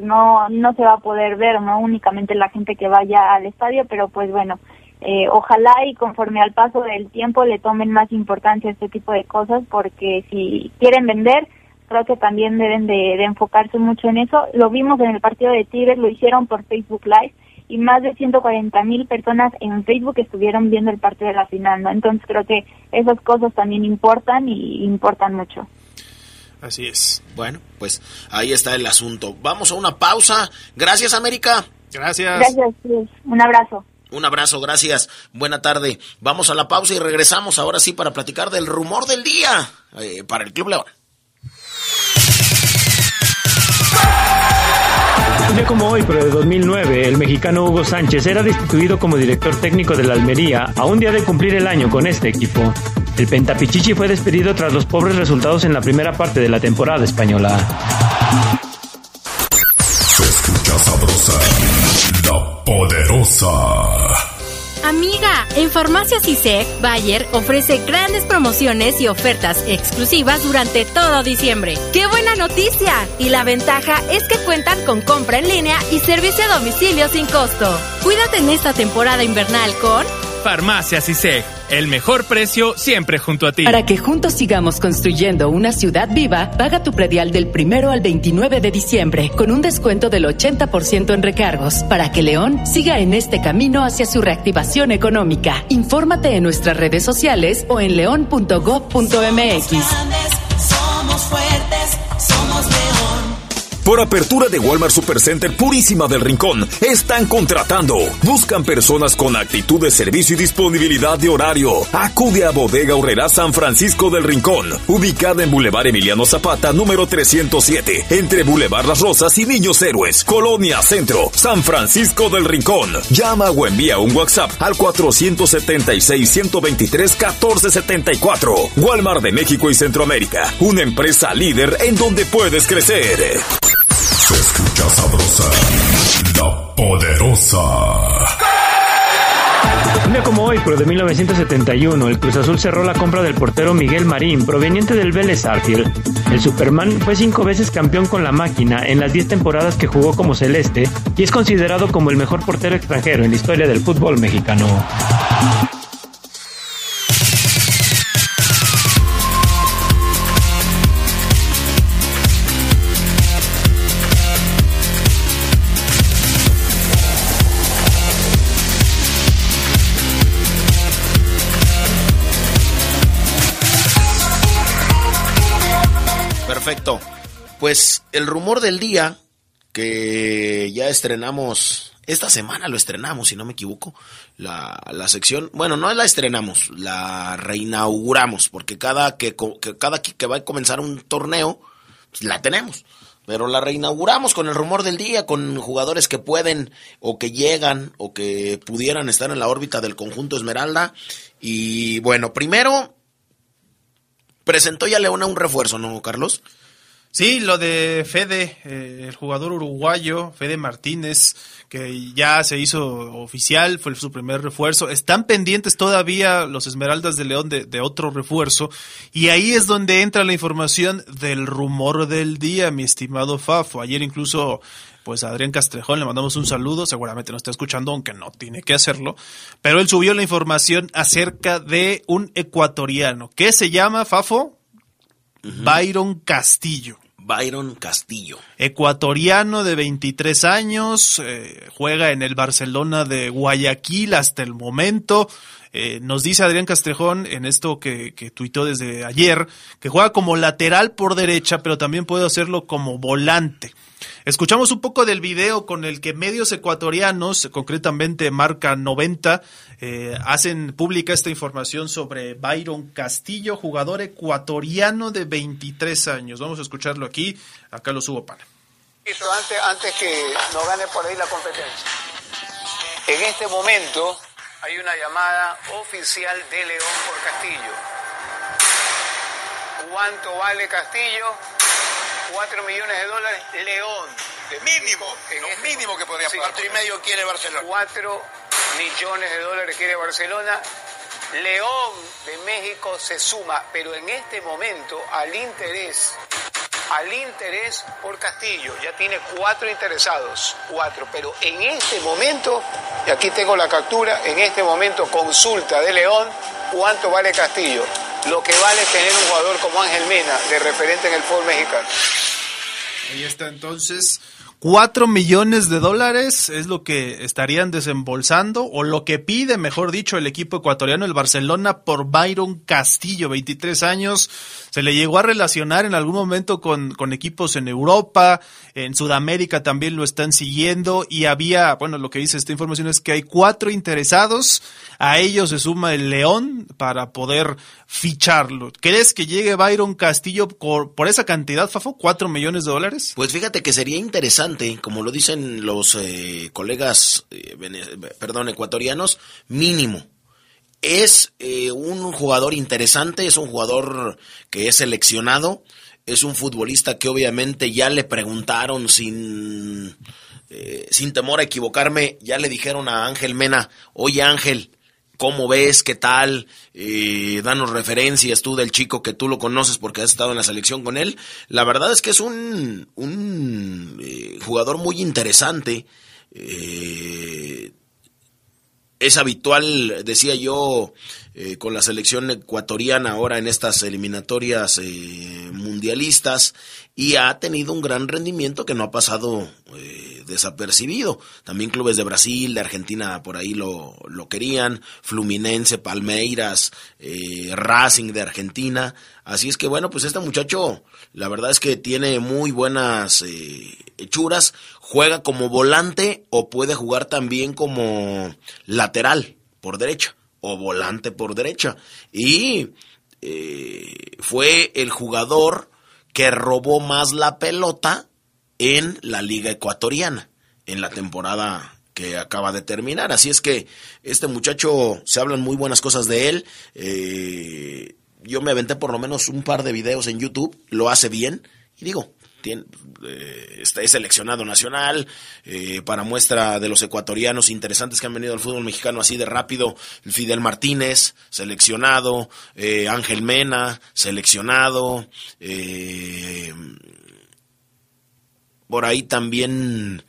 S15: no no se va a poder ver no únicamente la gente que vaya al estadio pero pues bueno eh, ojalá y conforme al paso del tiempo le tomen más importancia a este tipo de cosas porque si quieren vender creo que también deben de, de enfocarse mucho en eso. Lo vimos en el partido de Tigres lo hicieron por Facebook Live y más de 140 mil personas en Facebook estuvieron viendo el partido de la final, ¿no? Entonces creo que esas cosas también importan y importan mucho.
S9: Así es.
S1: Bueno, pues ahí está el asunto. Vamos a una pausa. Gracias, América.
S9: Gracias.
S15: Gracias, un abrazo.
S1: Un abrazo, gracias. Buena tarde. Vamos a la pausa y regresamos ahora sí para platicar del rumor del día eh, para el Club León.
S10: Como hoy, pero de 2009, el mexicano Hugo Sánchez era destituido como director técnico de la Almería a un día de cumplir el año con este equipo. El Pentapichichi fue despedido tras los pobres resultados en la primera parte de la temporada española.
S2: Se escucha sabrosa, la poderosa.
S17: En Farmacias ISEC, Bayer ofrece grandes promociones y ofertas exclusivas durante todo diciembre. ¡Qué buena noticia! Y la ventaja es que cuentan con compra en línea y servicio a domicilio sin costo. Cuídate en esta temporada invernal con
S18: Farmacias ISEG, el mejor precio siempre junto a ti.
S3: Para que juntos sigamos construyendo una ciudad viva, paga tu predial del primero al 29 de diciembre con un descuento del 80% en recargos para que León siga en este camino hacia su reactivación económica. Infórmate en nuestras redes sociales o en león.gov.mx.
S12: Somos fuertes.
S2: Por apertura de Walmart Supercenter Purísima del Rincón, están contratando. Buscan personas con actitud de servicio y disponibilidad de horario. Acude a Bodega Horrera San Francisco del Rincón, ubicada en Boulevard Emiliano Zapata, número 307, entre Boulevard Las Rosas y Niños Héroes, Colonia Centro, San Francisco del Rincón. Llama o envía un WhatsApp al 476-123-1474. Walmart de México y Centroamérica, una empresa líder en donde puedes crecer. Escucha sabrosa, la poderosa.
S10: Un día como hoy, pero de 1971, el Cruz Azul cerró la compra del portero Miguel Marín, proveniente del Vélez Arfield. El Superman fue cinco veces campeón con la máquina en las diez temporadas que jugó como celeste y es considerado como el mejor portero extranjero en la historia del fútbol mexicano.
S1: Perfecto. Pues el rumor del día que ya estrenamos, esta semana lo estrenamos, si no me equivoco, la, la sección, bueno, no la estrenamos, la reinauguramos, porque cada que, que cada que va a comenzar un torneo, pues, la tenemos. Pero la reinauguramos con el rumor del día, con jugadores que pueden o que llegan o que pudieran estar en la órbita del conjunto Esmeralda. Y bueno, primero presentó ya Leona un refuerzo, ¿no, Carlos?
S9: Sí, lo de Fede, eh, el jugador uruguayo, Fede Martínez, que ya se hizo oficial, fue su primer refuerzo. Están pendientes todavía los Esmeraldas de León de, otro refuerzo. Y ahí es donde entra la información del rumor del día, mi estimado Fafo. Ayer incluso, pues a Adrián Castrejón le mandamos un saludo, seguramente nos está escuchando, aunque no tiene que hacerlo. Pero él subió la información acerca de un ecuatoriano. ¿Qué se llama, Fafo? Byron Castillo.
S1: Byron Castillo.
S9: Ecuatoriano de 23 años, eh, juega en el Barcelona de Guayaquil hasta el momento. Eh, nos dice Adrián Castrejón en esto que, que tuitó desde ayer, que juega como lateral por derecha, pero también puede hacerlo como volante. Escuchamos un poco del video con el que medios ecuatorianos, concretamente Marca 90, eh, hacen pública esta información sobre Byron Castillo, jugador ecuatoriano de 23 años. Vamos a escucharlo aquí. Acá lo subo para.
S19: Antes, que nos gane por ahí la competencia. En este momento hay una llamada oficial de León por Castillo. ¿Cuánto vale Castillo? 4 millones de dólares. León.
S20: De mínimo, lo mínimo que podría pagar. Cuatro y medio quiere Barcelona.
S19: 4 millones de dólares quiere Barcelona. León de México se suma, pero en este momento al interés, al interés por Castillo, ya tiene cuatro interesados, cuatro, pero en este momento, y aquí tengo la captura, en este momento consulta de León cuánto vale Castillo. Lo que vale tener un jugador como Ángel Mena, de referente en el fútbol mexicano.
S9: Ahí está entonces. 4 millones de dólares es lo que estarían desembolsando o lo que pide, mejor dicho, el equipo ecuatoriano, el Barcelona, por Byron Castillo, 23 años. Se le llegó a relacionar en algún momento con, con equipos en Europa, en Sudamérica también lo están siguiendo y había, bueno, lo que dice esta información es que hay cuatro interesados, a ellos se suma el León para poder ficharlo. ¿Crees que llegue Byron Castillo por, por esa cantidad, Fafo? ¿Cuatro millones de dólares?
S1: Pues fíjate que sería interesante, como lo dicen los eh, colegas, eh, perdón, ecuatorianos, mínimo. Es eh, un jugador interesante, es un jugador que es seleccionado, es un futbolista que obviamente ya le preguntaron sin, sin temor a equivocarme, ya le dijeron a Ángel Mena, oye Ángel, ¿Cómo ves? ¿Qué tal? Eh, danos referencias tú del chico que tú lo conoces porque has estado en la selección con él. La verdad es que es un, un eh, jugador muy interesante. Eh, es habitual, decía yo, eh, con la selección ecuatoriana ahora en estas eliminatorias eh, mundialistas y ha tenido un gran rendimiento que no ha pasado eh, desapercibido. También clubes de Brasil, de Argentina por ahí lo, lo querían, Fluminense, Palmeiras, Racing de Argentina. Así es que bueno, pues este muchacho la verdad es que tiene muy buenas hechuras, juega como volante o puede jugar también como lateral por derecha o volante por derecha. Y eh, fue el jugador que robó más la pelota en la liga ecuatoriana, en la temporada que acaba de terminar. Así es que este muchacho, se hablan muy buenas cosas de él. Eh, yo me aventé por lo menos un par de videos en YouTube, lo hace bien. Y digo, tiene, eh, es seleccionado nacional, eh, para muestra de los ecuatorianos interesantes que han venido al fútbol mexicano así de rápido, Fidel Martínez, seleccionado, eh, Ángel Mena, seleccionado, por ahí también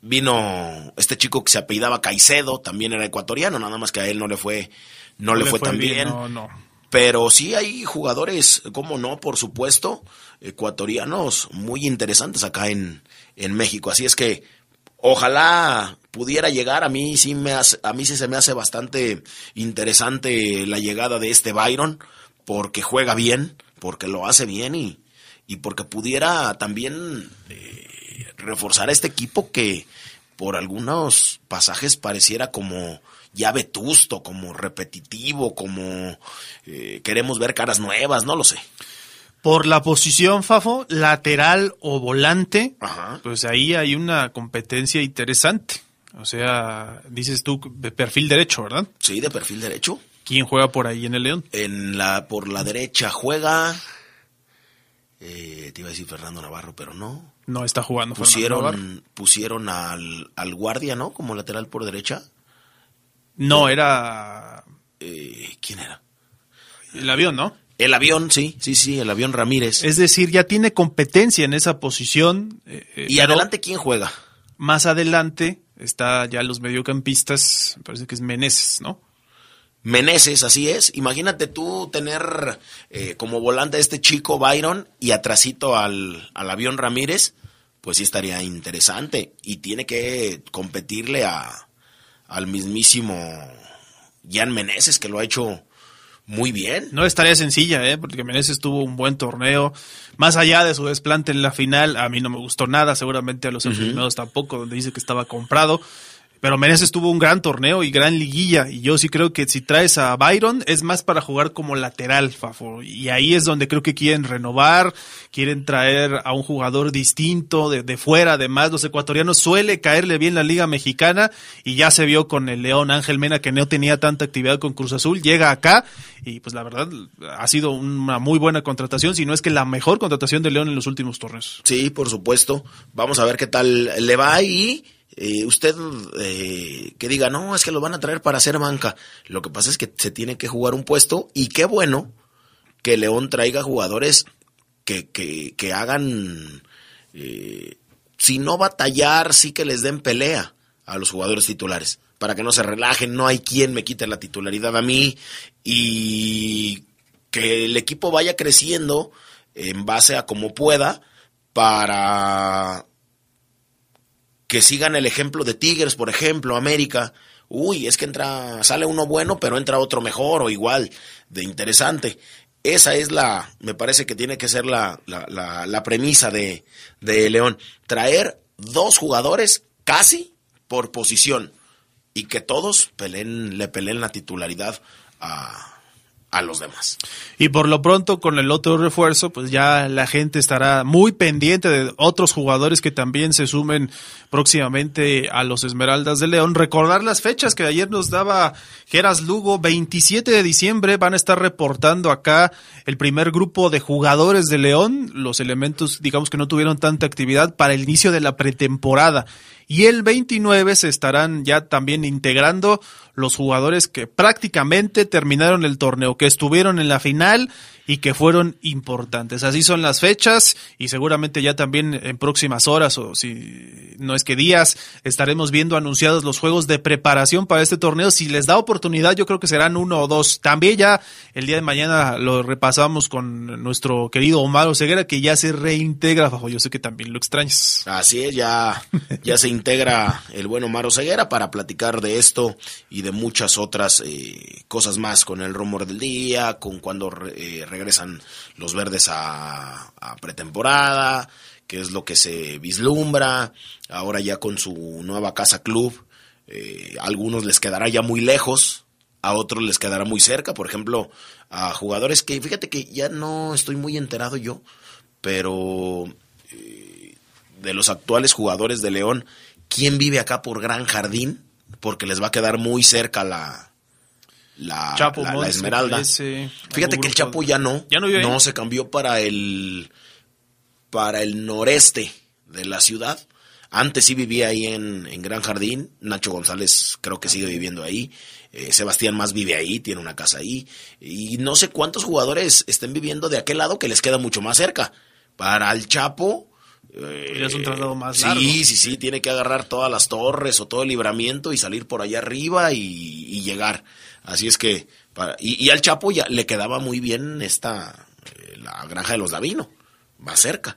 S1: vino este chico que se apellidaba Caicedo, también era ecuatoriano, nada más que a él no le fue, no, le, fue, tan bien. Pero sí hay jugadores, como no, por supuesto, ecuatorianos muy interesantes acá en, en México. Así es que ojalá pudiera llegar. A mí sí me hace, a mí sí se me hace bastante interesante la llegada de este Byron, porque juega bien, porque lo hace bien y, y porque pudiera también eh, reforzar a este equipo que por algunos pasajes pareciera como ya vetusto, como repetitivo, como eh, queremos ver caras nuevas, no lo sé.
S9: Por la posición, Fafo, lateral o volante, pues ahí hay una competencia interesante. O sea, dices tú de perfil derecho, ¿verdad?
S1: Sí, de perfil derecho.
S9: ¿Quién juega por ahí en el León?
S1: En la, por la derecha juega. Eh, te iba a decir Fernando Navarro, pero no.
S9: No está jugando
S1: pusieron,
S9: Fernando Navarro.
S1: Pusieron al, al guardia, ¿no? Como lateral por derecha.
S9: No, era.
S1: Eh, ¿Quién era?
S9: El avión, ¿no?
S1: El avión, sí, sí, sí, el avión Ramírez.
S9: Es decir, ya tiene competencia en esa posición.
S1: Eh, ¿Y adelante quién juega?
S9: Más adelante está ya los mediocampistas, me parece que es Meneses, ¿no?
S1: Meneses, así es. Imagínate tú tener eh, como volante a este chico Byron y atrasito al, al avión Ramírez, pues sí estaría interesante. Y tiene que competirle a, al mismísimo Jan Meneses, que lo ha hecho muy bien.
S9: No es tarea sencilla, ¿eh? porque Meneses tuvo un buen torneo. Más allá de su desplante en la final, a mí no me gustó nada, seguramente a los aficionados tampoco, donde dice que estaba comprado. Pero Meneses tuvo un gran torneo y gran liguilla. Y yo sí creo que si traes a Byron es más para jugar como lateral, Fafo. Y ahí es donde creo que quieren renovar, quieren traer a un jugador distinto de, de fuera. Además, los ecuatorianos suele caerle bien la Liga Mexicana. Y ya se vio con el León Ángel Mena que no tenía tanta actividad con Cruz Azul. Llega acá y pues la verdad ha sido una muy buena contratación, si no es que la mejor contratación de León en los últimos torneos.
S1: Sí, por supuesto. Vamos a ver qué tal le va y eh, usted eh, que diga, no, es que lo van a traer para hacer banca. Lo que pasa es que se tiene que jugar un puesto y qué bueno que León traiga jugadores que, que, que hagan, eh, si no batallar, sí que les den pelea a los jugadores titulares, para que no se relajen, no hay quien me quite la titularidad a mí y que el equipo vaya creciendo en base a como pueda para que sigan el ejemplo de Tigres, por ejemplo, América. Uy, es que entra, sale uno bueno, pero entra otro mejor o igual de interesante. Esa es la, me parece que tiene que ser la, la, la, la premisa de, de León. Traer dos jugadores casi por posición y que todos peleen, le peleen la titularidad a, a los demás.
S9: Y por lo pronto, con el otro refuerzo, pues ya la gente estará muy pendiente de otros jugadores que también se sumen próximamente a los Esmeraldas de León. Recordar las fechas que ayer nos daba Geras Lugo, 27 de diciembre van a estar reportando acá el primer grupo de jugadores de León, los elementos, digamos que no tuvieron tanta actividad para el inicio de la pretemporada. Y el 29 se estarán ya también integrando los jugadores que prácticamente terminaron el torneo, que estuvieron en la final y que fueron importantes. Así son las fechas y seguramente ya también en próximas horas o si no es que días estaremos viendo anunciados los juegos de preparación para este torneo. Si les da oportunidad, yo creo que serán uno o dos. También ya el día de mañana lo repasamos con nuestro querido Omar Oseguera que ya se reintegra, Fajo. Yo sé que también lo extrañas.
S1: Así es, ya, ya se integra el buen Omar Oseguera para platicar de esto y de muchas otras eh, cosas más con el rumor del día, con cuando eh, regresan los verdes a, pretemporada, qué es lo que se vislumbra, ahora ya con su nueva casa club, eh, a algunos les quedará ya muy lejos, a otros les quedará muy cerca, por ejemplo, a jugadores que, fíjate que ya no estoy muy enterado yo, pero eh, de los actuales jugadores de León, ¿quién vive acá por Gran Jardín? Porque les va a quedar muy cerca la, la,
S9: Chapo,
S1: la, Esmeralda. Fíjate que el Chapo ya no.
S9: Ya no vive ahí.
S1: se cambió para el para el noreste de la ciudad. Antes sí vivía ahí en, en Gran Jardín. Nacho González creo que sigue viviendo ahí. Eh, Sebastián Más vive ahí, tiene una casa ahí. Y no sé cuántos jugadores estén viviendo de aquel lado que les queda mucho más cerca. Para el Chapo. eh,
S9: es un traslado más
S1: sí,
S9: largo.
S1: Sí, sí, tiene que agarrar todas las torres o todo el libramiento y salir por allá arriba y, y llegar. Así es que, para- y, y al Chapo ya le quedaba muy bien esta, eh, la granja de los Davino, va cerca.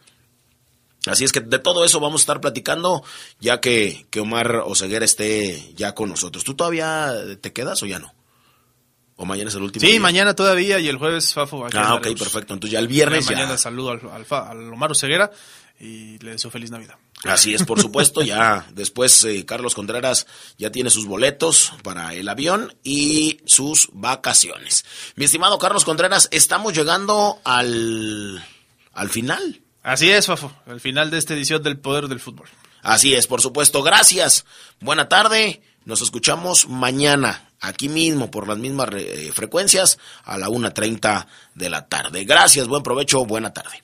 S1: Así es que de todo eso vamos a estar platicando ya que, que Omar Oseguera esté ya con nosotros. ¿Tú todavía te quedas o ya no? ¿O mañana es el último
S9: Sí,
S1: día?
S9: mañana todavía y el jueves Fafo. aquí
S1: Ah, ok, perfecto. Entonces ya el viernes ya...
S9: Mañana saludo al, al, Omar Ceguera y le deseo feliz Navidad.
S1: Así es, por supuesto, ya [LAUGHS] después eh, Carlos Contreras ya tiene sus boletos para el avión y sus vacaciones. Mi estimado Carlos Contreras, estamos llegando al, al final.
S9: Así es, Fafo, el final de esta edición del Poder del Fútbol.
S1: Así es, por supuesto. Gracias. Buena tarde. Nos escuchamos mañana, aquí mismo, por las mismas eh, frecuencias, a la 1.30 de la tarde. Gracias, buen provecho, buena tarde.